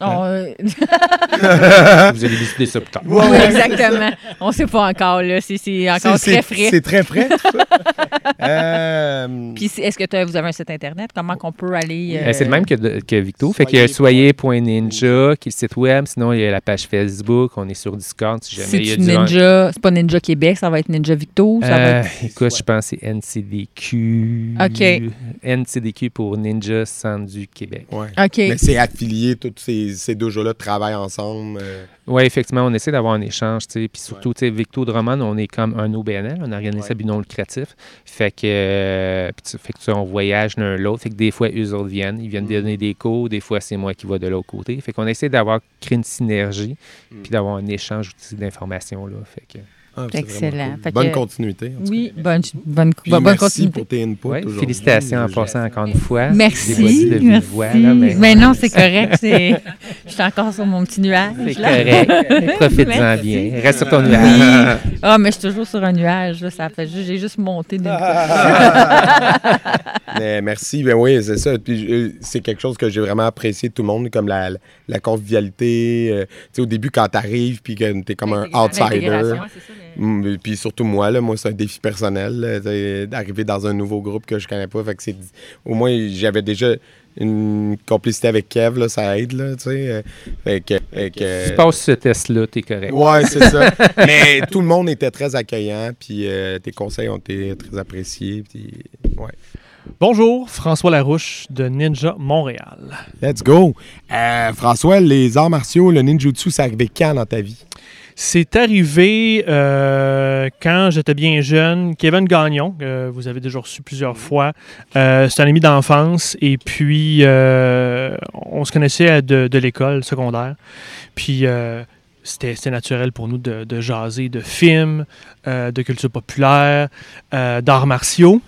On, euh, vous allez décider ça plus tard. oui, exactement. On ne sait pas encore, là. C'est- C'est encore C'est- très frais. C'est très frais, tout ça. Euh, Puis, est-ce que vous avez un site Internet? Comment qu'on peut aller... Euh, c'est le même que, que Victo. Fait qu'il y a soyez.ninja qui est le site web. Sinon, il y a la page Facebook. On est sur Discord si jamais il y a C'est du Ninja... C'est pas Ninja Québec, ça va être Ninja Victo? Ça va être... écoute, je pense que c'est NCDQ. OK. NCDQ pour Ninja Centre du Québec. ouais. OK. Mais c'est affilié, tous ces, ces dojos-là travaillent ensemble. euh, Oui, effectivement, on essaie d'avoir un échange. Puis surtout, tu sais, Victo Drummond, on est comme un OBNL, ça à but non lucratif. Fait que, euh, fait que on voyage l'un l'autre. Fait que des fois, eux autres viennent, ils viennent donner des cours. Des fois, c'est moi qui vais de l'autre côté. Fait qu'on essaie d'avoir, créer une synergie, puis d'avoir un échange d'informations. Fait que, ah, Excellent. cool. Bonne que- continuité. Oui, bonne, bonne, Puis bonne merci continuité. pour tes inputs félicitations en passant encore une fois. Merci. De merci. voix, là, mais mais... non, c'est correct. c'est- Je suis encore sur mon petit nuage. c'est correct. Profite-en bien. Reste sur ton nuage. Ah, mais je suis toujours sur un nuage. Là, ça fait juste, j'ai juste monté d'une Mais merci, ben oui, c'est ça. Puis c'est quelque chose que j'ai vraiment apprécié de tout le monde, comme la, la convivialité. euh, tu sais, au début, quand t'arrives, puis que t'es comme un outsider. Mm, Puis surtout moi, là, moi, c'est un défi personnel d'arriver dans un nouveau groupe que je connais pas. Fait que c'est, au moins, j'avais déjà une complicité avec Kev, là, ça aide. Là, tu sais, euh, fait que, fait que- Si tu passes ce test-là, t'es correct. Ouais, c'est ça. Mais tout le monde était très accueillant, puis euh, tes conseils ont été très appréciés. Puis, ouais. Bonjour, François Larouche de Ninja Montréal. Let's go. Euh, François, les arts martiaux, le ninjutsu, c'est arrivé quand dans ta vie? C'est arrivé euh, quand j'étais bien jeune. Kevin Gagnon, que vous avez déjà reçu plusieurs fois, euh, c'est un ami d'enfance et puis euh, on se connaissait de, de l'école secondaire. Puis euh, c'était naturel pour nous de, de jaser de films, euh, de culture populaire, euh, d'arts martiaux.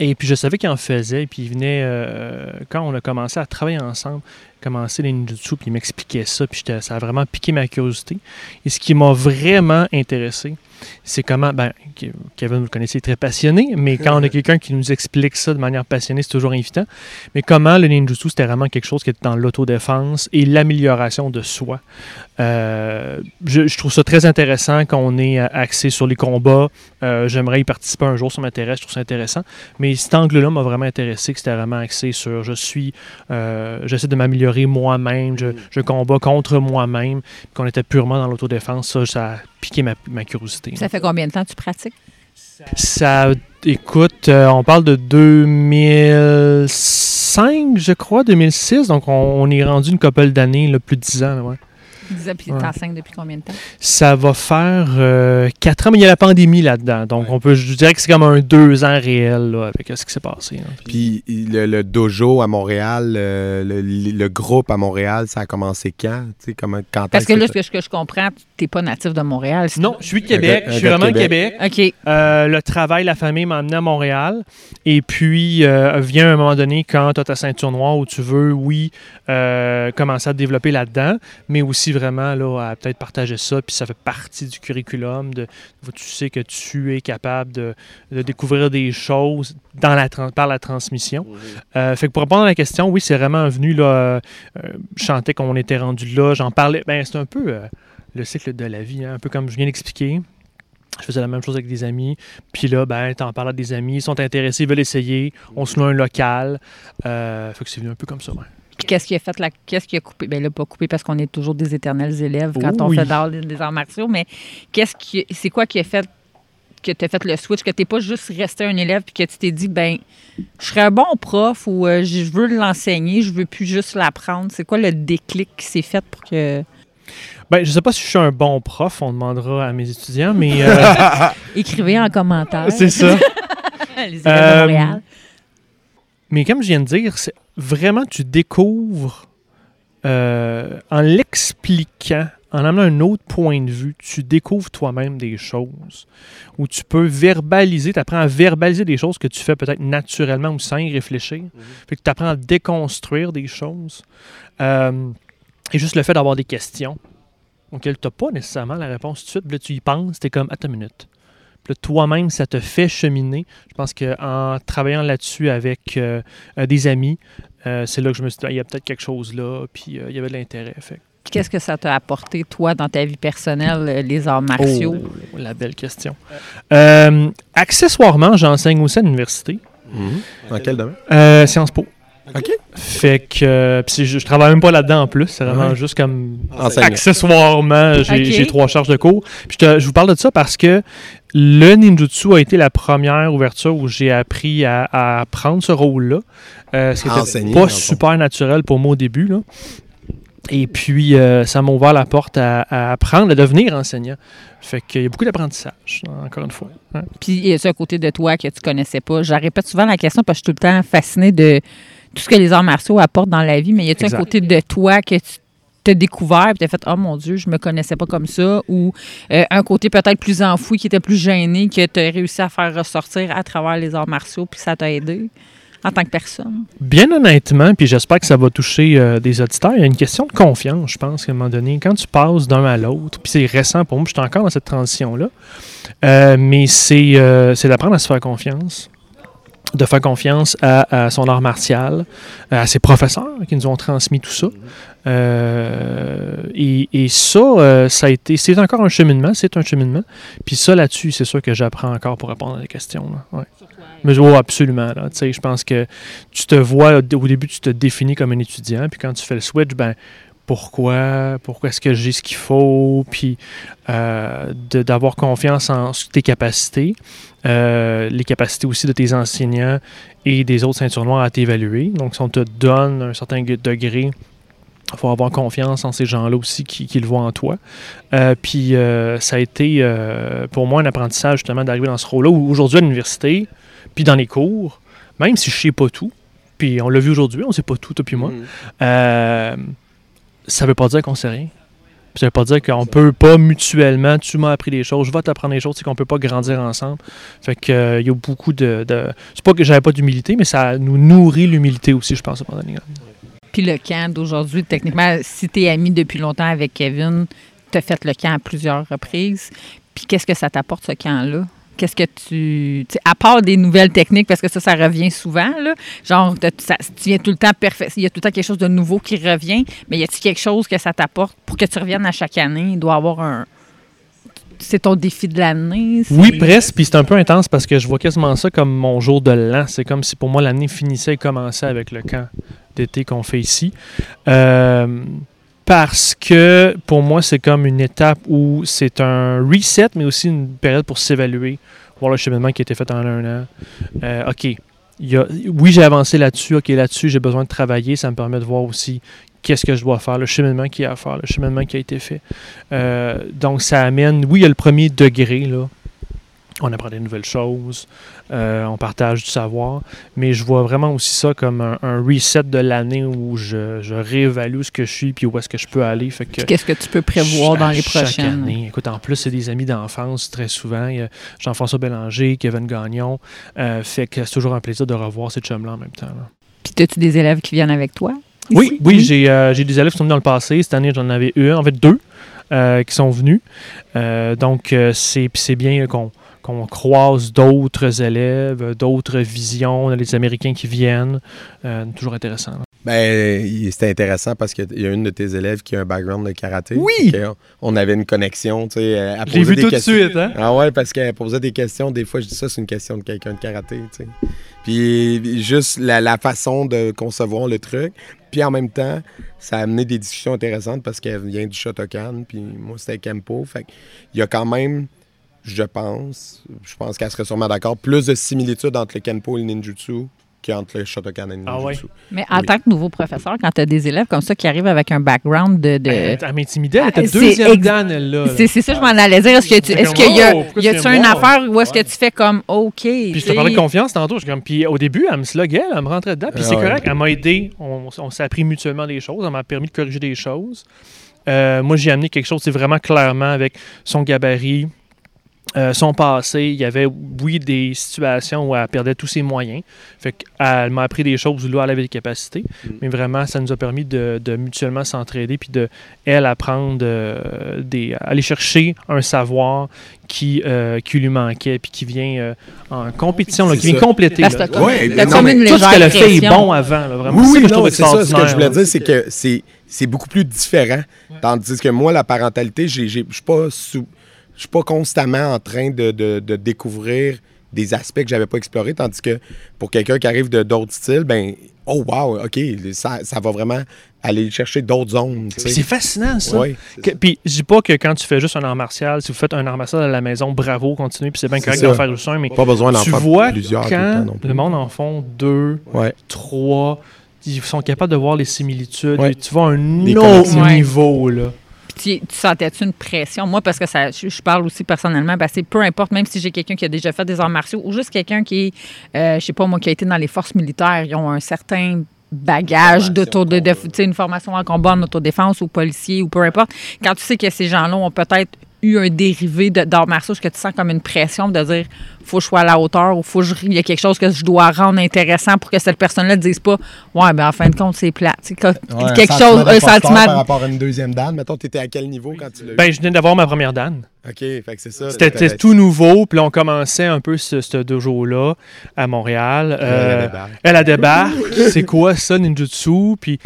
Et puis je savais qu'il en faisait, puis il venait, euh, quand on a commencé à travailler ensemble, commencer les ninjutsu, puis il m'expliquait ça, puis ça a vraiment piqué ma curiosité. Et ce qui m'a vraiment intéressé, c'est comment, ben, Ke- Kevin, vous le connaissez, très passionné, mais quand on a quelqu'un qui nous explique ça de manière passionnée, c'est toujours invitant. Mais comment le ninjutsu, c'était vraiment quelque chose qui était dans l'autodéfense et l'amélioration de soi? Euh, je, je trouve ça très intéressant qu'on est euh, axé sur les combats. Euh, J'aimerais y participer un jour, ça m'intéresse, je trouve ça intéressant. Mais cet angle-là m'a vraiment intéressé, que c'était vraiment axé sur je suis, euh, j'essaie de m'améliorer moi-même, je, je combats contre moi-même, qu'on était purement dans l'autodéfense. Ça, ça piqué ma, ma curiosité. Ça fait combien de temps que tu pratiques? Ça, écoute, euh, on parle de 2006, 2005, je crois, 2006. Donc, on, on est rendu une couple d'années, là, plus de 10 ans. là, ouais. Disais, Puis Ouais. enceinte depuis combien de temps? Ça va faire 4 ans, mais il y a la pandémie là-dedans. Donc, on peut, je dirais que c'est comme un 2 ans réel là, avec euh, ce qui s'est passé. hein. Puis le, le dojo à Montréal, euh, le, le groupe à Montréal, ça a commencé quand? Tu sais, comment, quand Parce que là, ça- ce que, ce que je comprends, t'es pas natif de Montréal. Non, je suis de Québec. Je suis vraiment de Québec. OK. Euh, le travail, la famille m'a amené à Montréal. Et puis, euh, vient un moment donné quand tu as ta ceinture noire où tu veux, oui, euh, commencer à te développer là-dedans, mais aussi vraiment là, à peut-être partager ça. Puis ça fait partie du curriculum. De, tu sais que tu es capable de, de découvrir des choses dans la, par la transmission. Euh, fait que pour répondre à la question, oui, c'est vraiment venu. Là, je chantais qu'on était rendu là. J'en parlais. Ben, c'est un peu euh, le cycle de la vie, hein, un peu comme je viens d'expliquer. Je faisais la même chose avec des amis. Puis là, ben, t'en parles à des amis, ils sont intéressés, ils veulent essayer. On se loue un local. Euh, fait que c'est venu un peu comme ça. ouais. Puis qu'est-ce qui a fait la... Qu'est-ce qui a coupé? Bien là, pas coupé parce qu'on est toujours des éternels élèves quand on Oui. fait d'art- des arts martiaux, mais qu'est-ce qui. C'est quoi qui a fait que tu as fait le switch, que tu pas juste resté un élève puis que tu t'es dit, ben, je serais un bon prof ou euh, je veux l'enseigner, je veux plus juste l'apprendre. C'est quoi le déclic qui s'est fait pour que. Ben, je sais pas si je suis un bon prof, on demandera à mes étudiants, mais euh, Écrivez en commentaire. c'est ça. Les Euh, de Montréal. Mais comme je viens de dire, c'est vraiment tu découvres euh, en l'expliquant, en amenant un autre point de vue, tu découvres toi-même des choses où tu peux verbaliser, tu apprends à verbaliser des choses que tu fais peut-être naturellement ou sans y réfléchir. Fait que tu apprends à déconstruire des choses. Euh, et juste le fait d'avoir des questions auxquelles tu n'as pas nécessairement la réponse tout de suite, puis là tu y penses, tu es comme, attends une minute. Puis là, toi-même, ça te fait cheminer. Je pense qu'en travaillant là-dessus avec euh, euh, des amis, euh, c'est là que je me suis dit, Ah, il y a peut-être quelque chose là, puis euh, il y avait de l'intérêt. Fait. Qu'est-ce que ça t'a apporté, toi, dans ta vie personnelle, les arts martiaux? Oh, la belle question. Euh, accessoirement, j'enseigne aussi à l'université, Mhm. Dans quel domaine? euh, Sciences Po. OK. Fait que euh, puis je, je travaille même pas là-dedans en plus, c'est vraiment Ouais. juste comme Enseignant. accessoirement, j'ai trois charges de cours. Puis je, te- je vous parle de ça parce que le ninjutsu a été la première ouverture où j'ai appris à, à prendre ce rôle-là. Euh, ce qui À était enseigner, pas super naturel pour moi au début. Là. Et puis, euh, ça m'a ouvert la porte à, à apprendre, à devenir enseignant. Fait qu'il y a beaucoup d'apprentissage, encore une fois. hein. Puis il y a ce côté de toi que tu connaissais pas? Je répète souvent la question parce que je suis tout le temps fascinée de tout ce que les arts martiaux apportent dans la vie, mais y a-t-il un côté de toi que tu t'as découvert et t'as fait oh mon dieu je me connaissais pas comme ça ou euh, un côté peut-être plus enfoui qui était plus gêné que tu as réussi à faire ressortir à travers les arts martiaux puis ça t'a aidé en tant que personne? Bien honnêtement, puis j'espère que ça va toucher euh, des auditeurs, il y a une question de confiance, je pense, qu'à un moment donné, quand tu passes d'un à l'autre, puis c'est récent pour moi, je suis encore dans cette transition-là, euh, mais c'est c'est d'apprendre à se faire confiance, de faire confiance à, à son art martial, à ses professeurs qui nous ont transmis tout ça. Euh, et, et ça, euh, ça a été, c'est encore un cheminement, c'est un cheminement. Puis ça, là-dessus, c'est sûr que j'apprends encore pour répondre à des questions. là. Ouais. Mais oh, absolument. Là, Tu sais, je pense que tu te vois, au début, tu te définis comme un étudiant, puis quand tu fais le switch, ben pourquoi, pourquoi est-ce que j'ai ce qu'il faut, puis euh, de- d'avoir confiance en tes capacités, euh, les capacités aussi de tes enseignants et des autres ceintures noires à t'évaluer. Donc, si on te donne un certain degré, il faut avoir confiance en ces gens-là aussi qui, qui le voient en toi. Euh, puis, euh, ça a été euh, pour moi un apprentissage justement d'arriver dans ce rôle-là où aujourd'hui à l'université, puis dans les cours, même si je sais pas tout, puis on l'a vu aujourd'hui, on sait pas tout, toi puis moi, euh, ça veut pas dire qu'on sait rien. Puis ça veut pas dire qu'on peut pas mutuellement, tu m'as appris des choses, je vais t'apprendre des choses, c'est qu'on peut pas grandir ensemble. Fait que euh, il y a beaucoup de, de- c'est pas que j'avais pas d'humilité, mais ça nous nourrit l'humilité aussi, je pense à un moment donné. puis le camp d'aujourd'hui techniquement si tu es ami depuis longtemps avec Kevin tu as fait le camp à plusieurs reprises puis qu'est-ce que ça t'apporte ce camp-là? Qu'est-ce que tu. à part des nouvelles techniques, parce que ça, ça revient souvent, là. Genre, ça- tu viens tout le temps parfait. Il y a tout le temps quelque chose de nouveau qui revient, mais y a-t-il quelque chose que ça t'apporte pour que tu reviennes à chaque année? Il doit avoir un. C'est ton défi de l'année? Oui, presque, puis c'est un peu intense parce que je vois quasiment ça comme mon jour de l'an. C'est comme si pour moi l'année finissait et commençait avec le camp d'été qu'on fait ici. Euh, parce que pour moi, c'est comme une étape où c'est un reset, mais aussi une période pour s'évaluer, voir le cheminement qui a été fait en un an. Euh, OK, il y a- oui, j'ai avancé là-dessus. OK, là-dessus, j'ai besoin de travailler. Ça me permet de voir aussi qu'est-ce que je dois faire, le cheminement qu'il y a à faire, le cheminement qui a été fait. Euh, donc, ça amène, oui, il y a le premier degré, là. On apprend des nouvelles choses, euh, on partage du savoir, mais je vois vraiment aussi ça comme un, un reset de l'année où je, je réévalue ce que je suis puis où est-ce que je peux aller. Fait que Puis Qu'est-ce que tu peux prévoir dans les prochaines? année. Écoute, en plus, c'est des amis d'enfance très souvent. Il y a Jean-François Bélanger, Kevin Gagnon. Euh, fait que c'est toujours un plaisir de revoir ces chums-là en même temps. là. Puis as-tu des élèves qui viennent avec toi? Oui, oui, j'ai euh, j'ai des élèves qui sont venus dans le passé. Cette année, j'en avais eu, en fait deux, qui sont venus. Donc, c'est bien qu'on qu'on croise d'autres élèves, euh, d'autres visions. On a les Américains qui viennent. Euh, toujours intéressant. là. Ben, c'était intéressant parce qu'il y a une de tes élèves qui a un background de karaté. Oui! On avait une connexion, tu sais. elle Je l'ai posait vu des tout de suite. Hein? Ah ouais, parce qu'elle posait des questions. Des fois, je dis ça, c'est une question de quelqu'un de karaté, tu sais. Puis juste la, la façon de concevoir le truc. Puis en même temps, ça a amené des discussions intéressantes parce qu'elle vient du Shotokan. Puis moi, c'était Kempo. Fait il y a quand même, je pense, je pense qu'elle serait sûrement d'accord, plus de similitudes entre le Kempo et le Ninjutsu qu'entre le Shotokan et le Ah Ninjutsu. ouais? Mais en Oui. tant que nouveau professeur, quand tu as des élèves comme ça qui arrivent avec un background de. de- Elle, elle m'intimidait. Elle était c'est deuxième ex- dan, elle, là. c'est ça, je m'en allais dire. Est-ce qu'il y a, oh, pourquoi y tu fais une moi? affaire où est-ce que tu fais comme OK? Puis je te parlais de confiance tantôt. comme- Puis au début, elle me sluguait, elle me rentrait dedans. Puis Ah c'est ouais. correct, elle m'a aidé. On, on s'est appris mutuellement des choses. Elle m'a permis de corriger des choses. Euh, moi, j'ai amené quelque chose, c'est vraiment clairement avec son gabarit, euh, son passé. Il y avait, oui, des situations où elle perdait tous ses moyens. Fait qu'elle m'a appris des choses où là, elle avait des capacités. Mm. Mais vraiment, ça nous a permis de, de mutuellement s'entraider puis de, elle, apprendre euh, des, aller chercher un savoir qui, euh, qui lui manquait puis qui vient euh, en compétition, là, qui vient ça. compléter. Là. t'as Ouais, mais non, comme mais une Tout ce qu'elle a fait est bon avant. là, vraiment. Oui, oui, c'est ça. Ce que je voulais là. dire, c'est que c'est, beaucoup plus différent. Tandis que moi, la parentalité, je suis pas sous- je suis pas constamment en train de, de- de découvrir des aspects que j'avais pas explorés. Tandis que pour quelqu'un qui arrive de d'autres styles, ben, oh wow, OK, ça, ça va vraiment aller chercher d'autres zones. C'est fascinant, ça. Que- puis je dis pas que quand tu fais juste un art martial, si vous faites un art martial à la maison, bravo, continuez, puis c'est bien correct d'en faire juste un, mais pas besoin d'en tu faire vois plusieurs le quand plus. le monde en font deux, Ouais. trois, ils sont capables de voir les similitudes, Ouais. et tu vois un autre niveau, là. Tu, tu sentais-tu une pression? Moi, parce que ça, je, je parle aussi personnellement, ben, c'est peu importe, même si j'ai quelqu'un qui a déjà fait des arts martiaux ou juste quelqu'un qui euh, je sais pas moi, qui a été dans les forces militaires, ils ont un certain bagage d'auto de, de- tu sais, une formation en combat en autodéfense ou policier ou peu importe. Quand tu sais que ces gens-là ont peut-être eu un dérivé de- d'arts martiaux, est-ce que tu sens comme une pression de dire faut que je sois à la hauteur ou faut que je, il y a quelque chose que je dois rendre intéressant pour que cette personne-là ne dise pas ouais ben en fin de compte c'est plat Tu sais, que- Ouais, quelque un chose un sentiment par rapport à une deuxième dame. Mettons, t'étais à quel niveau quand tu l'as eu? Ben, je venais d'avoir ma première Dan. OK, fait que c'est ça. C'était tout nouveau, puis là, on commençait un peu ce, ce dojo-là à Montréal. Elle, Euh, elle débarque. Elle, a débarque. c'est quoi ça, ninjutsu? Puis,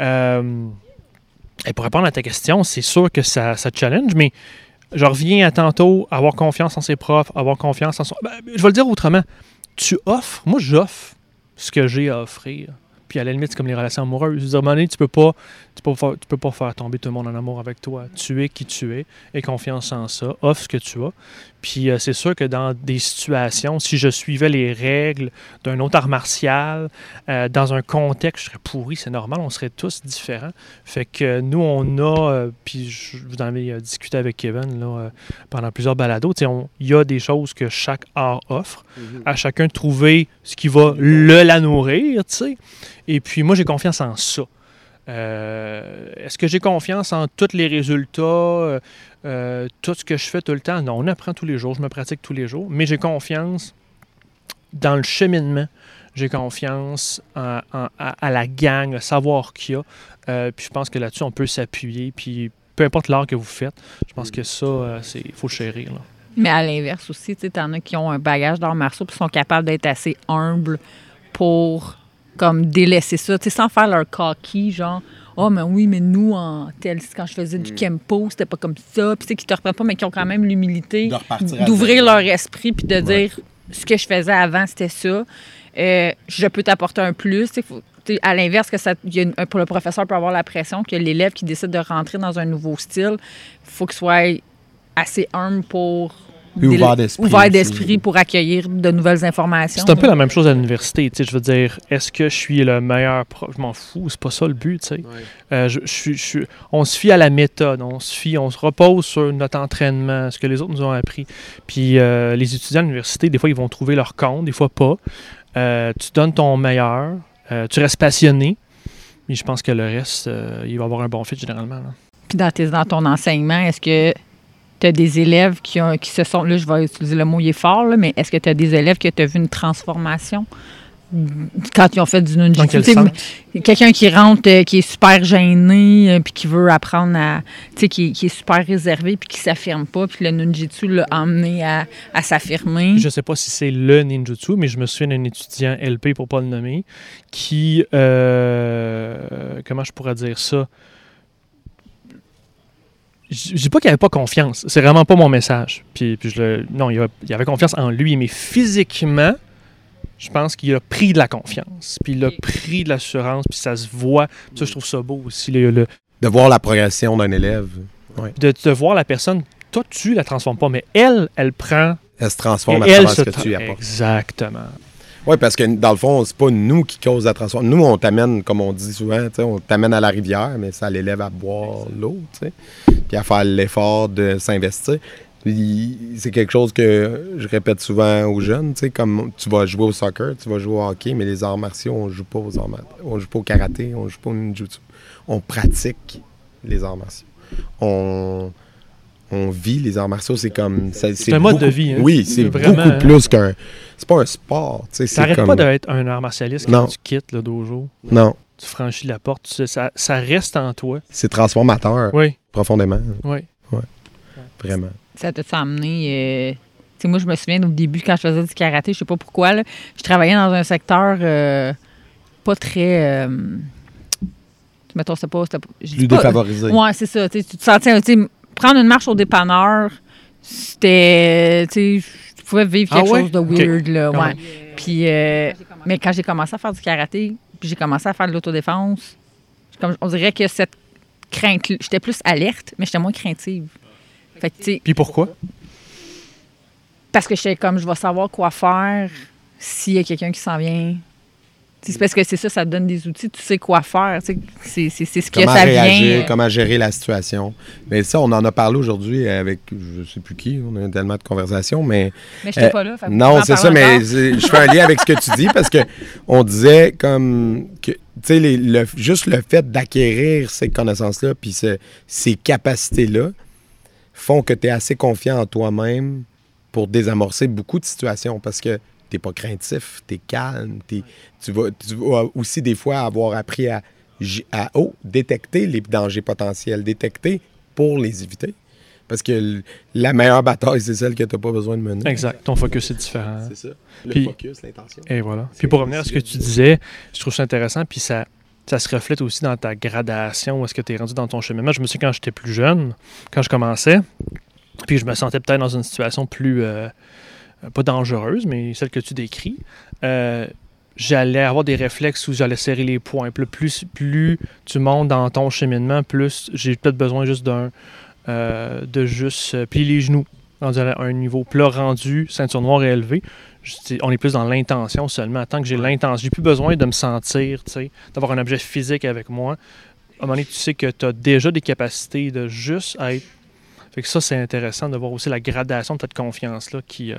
euh, et pour répondre à ta question, c'est sûr que ça, ça challenge, mais je reviens à tantôt, avoir confiance en ses profs, avoir confiance en son... Ben, je vais le dire autrement. Tu offres, moi j'offre ce que j'ai à offrir. Puis à la limite, c'est comme les relations amoureuses. Je à un moment donné, tu peux pas, tu peux tu peux pas faire tomber tout le monde en amour avec toi. Tu es qui tu es, aie confiance en ça, offre ce que tu as. Puis euh, c'est sûr que dans des situations, si je suivais les règles d'un autre art martial, euh, dans un contexte, je serais pourri, c'est normal, on serait tous différents. Fait que nous, on a, euh, puis je vous en euh, discuté avec Kevin là, pendant plusieurs balados, il y a des choses que chaque art offre, à chacun de trouver ce qui va le la nourrir, tu sais. Et puis moi, j'ai confiance en ça. Euh, Est-ce que j'ai confiance en tous les résultats, euh, euh, tout ce que je fais tout le temps? Non, on apprend tous les jours, je me pratique tous les jours, mais j'ai confiance dans le cheminement. J'ai confiance en- en- à, la gang, le savoir qu'il y a. Puis je pense que là-dessus, on peut s'appuyer. Puis peu importe l'art que vous faites, je pense que ça, il faut chérir. Mais à l'inverse aussi, tu t'en as qui ont un bagage d'arts martiaux puis sont capables d'être assez humbles pour comme délaisser ça, tu sais, sans faire leur coquille, genre oh mais oui, mais nous en tel quand je faisais du kempo, c'était pas comme ça, puis tu sais qui te reprennent pas mais qui ont quand même l'humilité d'ouvrir leur esprit puis de dire ce que je faisais avant, c'était ça. Euh, je peux t'apporter un plus, tu sais, faut- tu sais, à l'inverse que ça il y a une- pour le professeur peut avoir la pression que l'élève qui décide de rentrer dans un nouveau style, faut qu'il soit assez humble pour Puis ouvert d'esprit ouvert d'esprit pour accueillir de nouvelles informations. C'est un peu la même chose à l'université. tu sais, Je veux dire, est-ce que je suis le meilleur prof? Je m'en fous, c'est pas ça le but. tu sais. Euh, je- je suis- je suis- on se fie à la méthode, on se fie, on se repose sur notre entraînement, ce que les autres nous ont appris. Puis euh, les étudiants à l'université, des fois, ils vont trouver leur compte, des fois pas. Euh, tu donnes ton meilleur, euh, tu restes passionné. Mais je pense que le reste, euh, il va avoir un bon fit généralement. là. Puis dans, tes- dans ton enseignement, est-ce que tu as des élèves qui, ont, qui se sont. Là, je vais utiliser le mot, il est fort, là, mais est-ce que tu as des élèves que tu as vu une transformation? Quand ils ont fait du sens? Quelqu'un qui rentre, euh, qui est super gêné, euh, puis qui veut apprendre à. Tu sais, qui, qui est super réservé, puis qui s'affirme pas, puis le nunjutsu l'a emmené à, à s'affirmer. Je sais pas si c'est le ninjutsu, mais je me souviens d'un étudiant LP, pour pas le nommer, qui, euh, comment je pourrais dire ça? Je dis pas qu'il avait pas confiance. C'est vraiment pas mon message. Puis, puis je le, non, il, a- il avait confiance en lui, mais physiquement, je pense qu'il a pris de la confiance. Puis il a pris de l'assurance, puis ça se voit. Puis ça, je trouve ça beau aussi. le- le- De voir la progression d'un élève. de, de voir la personne, toi, tu la transformes pas, mais elle, elle prend. Elle se transforme à elle travers ce que tu apportes. Exactement. Oui, parce que dans le fond, c'est pas nous qui causent la transformation. Nous, on t'amène, comme on dit souvent, tu sais, on t'amène à la rivière, mais ça l'élève à boire l'eau, tu sais, puis à faire l'effort de s'investir. Puis C'est quelque chose que je répète souvent aux jeunes, tu sais, comme tu vas jouer au soccer, tu vas jouer au hockey, mais les arts martiaux, on joue pas aux arts martiaux. On joue pas au karaté, on joue pas au ninjutsu. On pratique les arts martiaux. On, on vit les arts martiaux, c'est comme... ça- C'est un mode de vie, hein. Oui, c'est Vraiment, beaucoup hein. plus qu'un... C'est pas un sport, T'arrêtes comme... pas d'être un art martialiste quand Non. tu quittes le dojo. Non, Tu franchis la porte, tu sais, ça, ça reste en toi. c'est transformateur, Oui, profondément, oui. vraiment. Ça t'a amené. euh, tu sais, moi, je me souviens au début, quand je faisais du karaté, je sais pas pourquoi, là, je travaillais dans un secteur euh, pas très. euh, mettons, c'était pas. Plus pas- défavorisé. Ouais, c'est ça. Tu te sentais. tu prendre une marche au dépanneur, c'était. Tu pouvais vivre Ah quelque ouais? chose de weird, là. Ouais. Puis, euh, mais quand j'ai commencé à faire du karaté, puis j'ai commencé à faire de l'autodéfense, comme, on dirait que cette crainte j'étais plus alerte, mais j'étais moins craintive. Fait que, Puis pourquoi? parce que j'étais comme, je vais savoir quoi faire s'il y a quelqu'un qui s'en vient. C'est parce que c'est ça, ça te donne des outils, tu sais quoi faire. tu sais, C'est c'est- ce que Comment ça réagir, vient. comment gérer la situation. Mais ça, on en a parlé aujourd'hui avec, je sais plus qui, on a eu tellement de conversations, mais Mais je n'étais Euh, pas là. fait Non, c'est ça, mais je fais un lien avec ce que tu dis parce que on disait comme que tu sais le- juste le fait d'acquérir ces connaissances-là puis ce- ces capacités-là font que tu es assez confiant en toi-même pour désamorcer beaucoup de situations parce que t'es pas craintif, tu es calme, t'es- tu, vas, tu vas aussi des fois avoir appris à, à oh, détecter les dangers potentiels, détecter pour les éviter. Parce que l- la meilleure bataille, c'est celle que tu n'as pas besoin de mener. Exact. Ton focus est différent. C'est ça. Le Puis- focus, l'intention. Et voilà. Puis pour revenir à ce que tu disais, je trouve ça intéressant, puis ça, ça se reflète aussi dans ta gradation, où est-ce que tu es rendu dans ton cheminement. Je me souviens quand j'étais plus jeune, quand je commençais, puis je me sentais peut-être dans une situation plus, euh, pas dangereuse, mais celle que tu décris, euh, j'allais avoir des réflexes où j'allais serrer les poings. Plus, plus tu montes dans ton cheminement, plus j'ai peut-être besoin juste d'un, euh, de juste euh, plier les genoux, rendu à un niveau plat rendu, ceinture noire élevée. On est plus dans l'intention seulement. Tant que j'ai l'intention, j'ai plus besoin de me sentir, tu sais, d'avoir un objet physique avec moi. À un moment donné, tu sais que tu as déjà des capacités de juste être. Fait que ça, c'est intéressant de voir aussi la gradation de cette confiance-là qui, euh,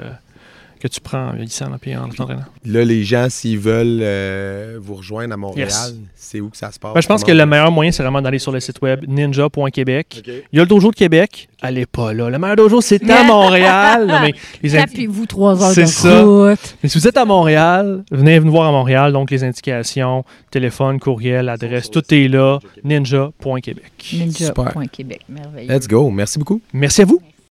que tu prends en vieillissant puis en t'entraînant? Là, les gens, s'ils veulent euh, vous rejoindre à Montréal, Yes. c'est où que ça se passe? Ben, je pense que le meilleur moyen, c'est vraiment d'aller sur le site web ninja.québec. Il y a le dojo de Québec. Allez pas là. Le meilleur dojo, c'est à Montréal. Non, mais les indi- Tapez-vous trois heures C'est de ça. route. Mais si vous êtes à Montréal, venez nous voir à Montréal. Donc, les indications, téléphone, courriel, adresse, tout est là. Ninja.québec. Ninja.québec. Merveilleux. Let's go. Merci beaucoup. Merci à vous.